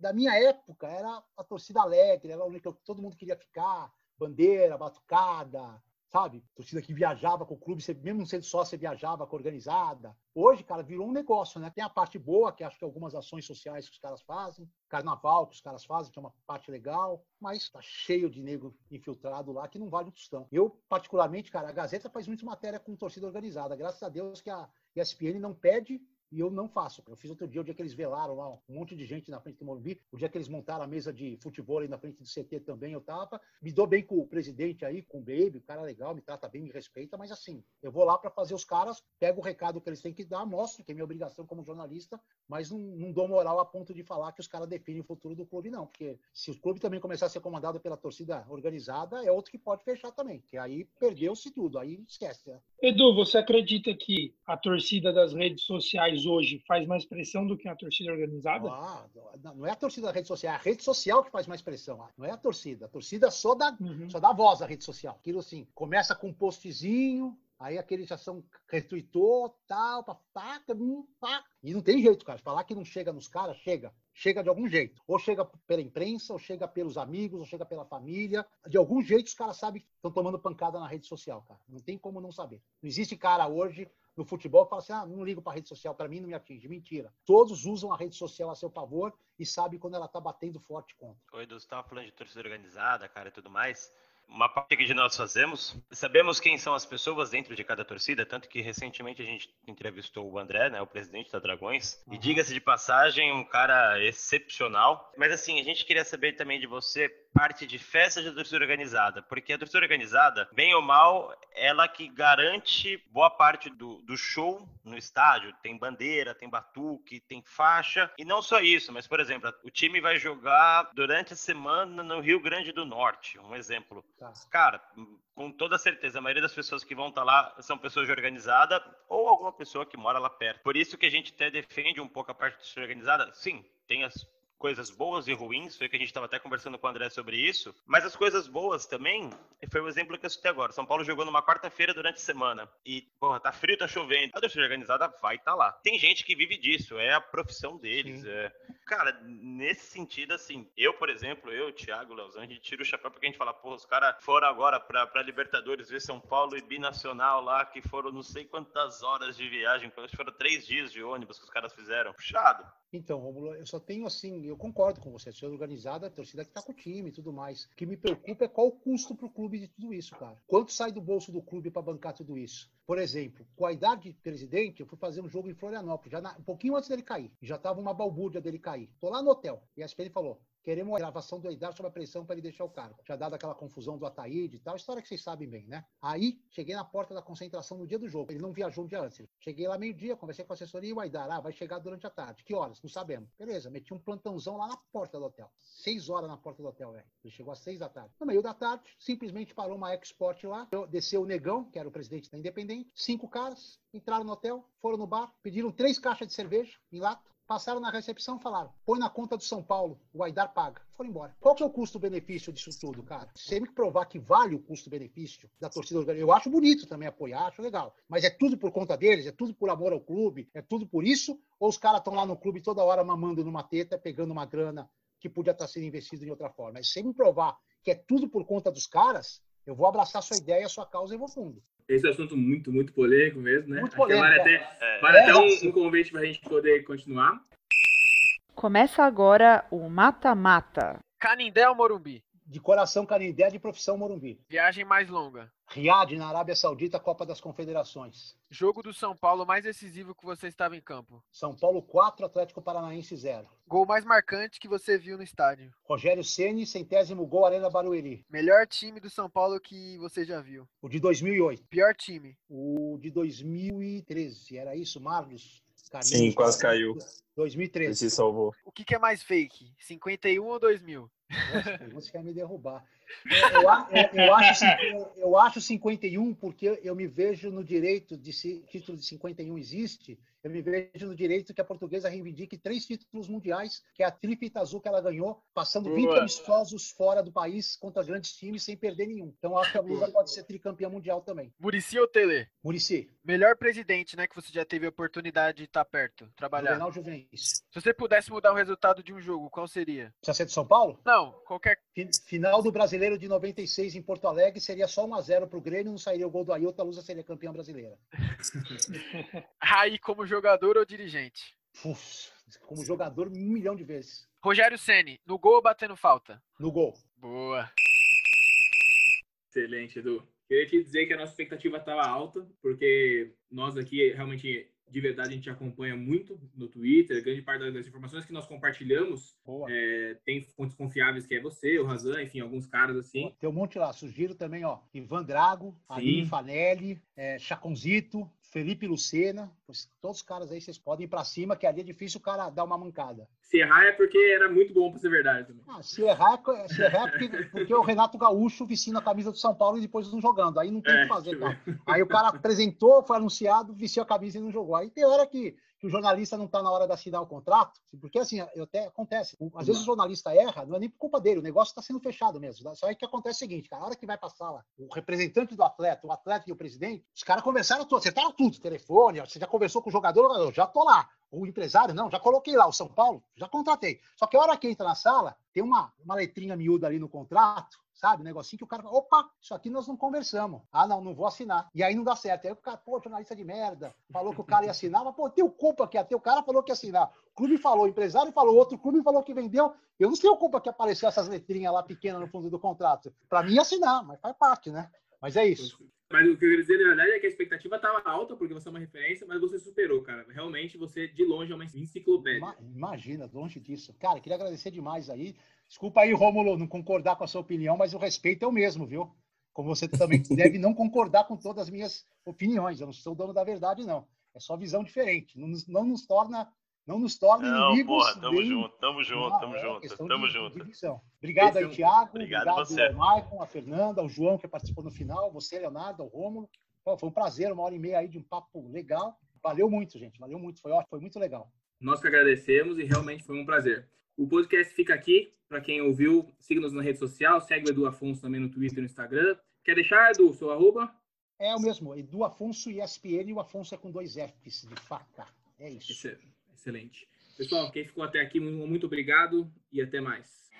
da minha época era a torcida alegre, era que todo mundo queria ficar, bandeira, batucada, sabe? Torcida que viajava com o clube, você, mesmo sendo só, você viajava com a organizada. Hoje, cara, virou um negócio, né? Tem a parte boa, que acho que algumas ações sociais que os caras fazem, carnaval que os caras fazem, que é uma parte legal, mas tá cheio de negro infiltrado lá que não vale um tostão. Eu, particularmente, cara, a Gazeta faz muito matéria com torcida organizada. Graças a Deus que a ESPN não pede e eu não faço. Eu fiz outro dia, o dia que eles velaram lá, um monte de gente na frente do Morumbi, o dia que eles montaram a mesa de futebol aí na frente do CT também, eu tava. Me dou bem com o presidente aí, com o Baby, o cara legal, me trata bem, me respeita, mas assim, eu vou lá para fazer os caras, pego o recado que eles têm que dar, mostro que é minha obrigação como jornalista, mas não, não dou moral a ponto de falar que os caras definem o futuro do clube, não, porque se o clube também começar a ser comandado pela torcida organizada, é outro que pode fechar também, que aí perdeu-se tudo, aí esquece. Né? Edu, você acredita que a torcida das redes sociais hoje faz mais pressão do que a torcida organizada? Ah, não é a torcida da rede social, é a rede social que faz mais pressão. Não é a torcida. A torcida só dá, uhum. só dá voz à rede social. Aquilo assim, começa com um postzinho, aí aqueles já são retweetou, tal, pá, pá, pá. E não tem jeito, cara. Falar que não chega nos caras, chega. Chega de algum jeito. Ou chega pela imprensa, ou chega pelos amigos, ou chega pela família. De algum jeito os caras sabem que estão tomando pancada na rede social, cara. Não tem como não saber. Não existe cara hoje no futebol fala assim: ah, não ligo para a rede social, para mim não me atinge. Mentira. Todos usam a rede social a seu favor e sabem quando ela está batendo forte contra. Oi, Edu, você estava falando de torcida organizada, cara, e tudo mais. Uma parte que nós fazemos. Sabemos quem são as pessoas dentro de cada torcida, tanto que recentemente a gente entrevistou o André, né, o presidente da Dragões, uhum. e diga-se de passagem, um cara excepcional. Mas assim, a gente queria saber também de você parte de festa de torcida organizada, porque a torcida organizada, bem ou mal, ela que garante boa parte do, do show no estádio. Tem bandeira, tem batuque, tem faixa. E não só isso, mas, por exemplo, o time vai jogar durante a semana no Rio Grande do Norte, um exemplo. Tá. Cara, com toda certeza, a maioria das pessoas que vão estar tá lá são pessoas de organizada ou alguma pessoa que mora lá perto. Por isso que a gente até defende um pouco a parte de organizada. Sim, tem as coisas boas e ruins, foi que a gente estava até conversando com o André sobre isso, mas as coisas boas também, foi o exemplo que eu citei agora. São Paulo jogou numa quarta-feira durante a semana e, porra, tá frio, tá chovendo. A torcida organizada vai estar tá lá. Tem gente que vive disso, é a profissão deles. É... Cara, nesse sentido, assim, eu, por exemplo, eu, Thiago, Leozão, a gente tira o chapéu porque a gente fala, pô, os caras foram agora pra, pra Libertadores ver São Paulo e Binacional lá, que foram não sei quantas horas de viagem, foram três dias de ônibus que os caras fizeram. Puxado. Então, Romulo, eu só tenho assim, eu concordo com você, a torcida organizada, a torcida que tá com o time e tudo mais. O que me preocupa é qual o custo pro clube de tudo isso, cara. Quanto sai do bolso do clube para bancar tudo isso? Por exemplo, com a idade de presidente, eu fui fazer um jogo em Florianópolis, já na, um pouquinho antes dele cair. Já tava uma balbúrdia dele cair. Tô lá no hotel. E a SPN falou: Queremos a gravação do Eidar sob a pressão para ele deixar o cargo. Já dado aquela confusão do Ataíde e tal, história que vocês sabem bem, né? Aí, cheguei na porta da concentração no dia do jogo. Ele não viajou um dia antes. Cheguei lá meio-dia, conversei com a assessoria e o Aidar, ah, vai chegar durante a tarde. Que horas? Não sabemos. Beleza, meti um plantãozão lá na porta do hotel. Seis horas na porta do hotel, velho. Ele chegou às seis da tarde. No meio da tarde, simplesmente parou uma export lá. Desceu o Negão, que era o presidente da Cinco caras entraram no hotel, foram no bar, pediram três caixas de cerveja em lata passaram na recepção e falaram: põe na conta do São Paulo, o Aidar paga. Foram embora. Qual que é o custo-benefício disso tudo, cara? Tem que provar que vale o custo-benefício da torcida organizada. Eu acho bonito também apoiar, acho legal. Mas é tudo por conta deles, é tudo por amor ao clube, é tudo por isso? Ou os caras estão lá no clube toda hora mamando numa teta, pegando uma grana que podia estar sendo investido em outra forma? Mas se me provar que é tudo por conta dos caras, eu vou abraçar sua ideia, sua causa e vou fundo. Esse é um assunto muito, muito polêmico mesmo, né? Muito polêmico. Vale até, é. vale é, até um, um convite para a gente poder continuar. Começa agora o Mata-Mata. Canindé ou Morumbi? De coração Canindé, de profissão Morumbi. Viagem mais longa. Riad, na Arábia Saudita, Copa das Confederações. Jogo do São Paulo mais decisivo que você estava em campo. São Paulo 4, Atlético Paranaense 0. Gol mais marcante que você viu no estádio. Rogério Ceni, centésimo gol, Arena Barueri. Melhor time do São Paulo que você já viu. O de 2008. Pior time. O de 2013. Era isso, Marlos? Sim, quase caiu. 2013. se salvou. O que, que, é mais fake? 51 ou 2000? Você quer me derrubar. Eu, eu, eu, acho, eu acho 51 porque eu me vejo no direito de se título de 51 existe eu me vejo no direito que a portuguesa reivindique três títulos mundiais, que é a tríplice azul que ela ganhou, passando Boa. 20 amistosos fora do país contra grandes times sem perder nenhum. Então acho que a Blusa pode ser tricampeã mundial também. Murici ou Tele? Murici. Melhor presidente, né, que você já teve a oportunidade de estar perto, trabalhar. Juvenal Juvenis. Se você pudesse mudar o resultado de um jogo, qual seria? Precisa ser de São Paulo? Não, qualquer. Final do Brasileiro de 96 em Porto Alegre seria só 1 a 0 para o Grêmio, não sairia o gol do Ailton, a Lusa seria campeã brasileira. Aí como jogador ou dirigente? Uf, como jogador, um milhão de vezes. Rogério Ceni, no gol ou batendo falta? No gol. Boa. Excelente, Edu. Queria te dizer que a nossa expectativa estava alta, porque nós aqui realmente de verdade a gente acompanha muito no Twitter, grande parte das informações que nós compartilhamos é, tem fontes confiáveis que é você, o Razan, enfim, alguns caras assim. Tem um monte lá, sugiro também, ó, Ivan Drago, Aline Fanelli, é, Chaconzito, Felipe Lucena, todos os caras aí vocês podem ir para cima, que ali é difícil o cara dar uma mancada. Se errar é porque era muito bom para ser verdade também. Ah, se errar, é, se errar é porque, porque, o Renato Gaúcho vestindo a camisa do São Paulo e depois não jogando. Aí não tem o é, que fazer, cara. Aí o cara apresentou, foi anunciado, vestiu a camisa e não jogou. Aí tem hora que que o jornalista não está na hora de assinar o contrato, porque assim, até acontece. Às vezes o jornalista erra, não é nem por culpa dele, o negócio está sendo fechado mesmo. Só que acontece o seguinte, cara, a hora que vai passar lá, o representante do atleta, o atleta e o presidente, os caras conversaram tudo, acertaram tudo, telefone, você já conversou com o jogador, eu já tô lá. O empresário, não, já coloquei lá, o São Paulo, já contratei. Só que a hora que entra na sala, tem uma, uma letrinha miúda ali no contrato, sabe? Um negocinho que o cara fala, opa, isso aqui nós não conversamos. Ah, não, não vou assinar. E aí não dá certo. Aí o cara, pô, jornalista de merda, falou que o cara ia assinar, mas, pô, tem culpa que até o cara falou que ia assinar. O clube falou, o empresário falou, outro clube falou que vendeu. Eu não tenho culpa que apareceu essas letrinhas lá pequenas no fundo do contrato. Para mim, assinar, mas faz parte, né? Mas é isso. Mas o que eu queria dizer, na verdade, é que a expectativa estava alta, porque você é uma referência, mas você superou, cara. Realmente, você, de longe, é uma enciclopédia. Imagina, longe disso. Cara, queria agradecer demais aí. Desculpa aí, Rômulo, não concordar com a sua opinião, mas o respeito é o mesmo, viu? Como você também deve não concordar com todas as minhas opiniões. Eu não sou dono da verdade, não. É só visão diferente. Não nos, não nos torna não nos torna não, inimigos. Porra, tamo bem... junto, tamo junto, tamo é junto, tamo de, junto. De obrigado aí, Thiago. Obrigado, obrigado você. ao Maicon, a Fernanda, ao João, que participou no final, você, Leonardo, ao Rômulo. Foi um prazer, uma hora e meia aí de um papo legal. Valeu muito, gente. Valeu muito. Foi ótimo, foi muito legal. Nós que agradecemos e realmente foi um prazer. O podcast fica aqui. Para quem ouviu, siga-nos na rede social, segue o Edu Afonso também no Twitter e no Instagram. Quer deixar, Edu, seu arroba? É o mesmo, Edu Afonso e ESPN, e o Afonso é com dois Fs de faca. É isso. Excelente. Pessoal, quem ficou até aqui, muito obrigado e até mais.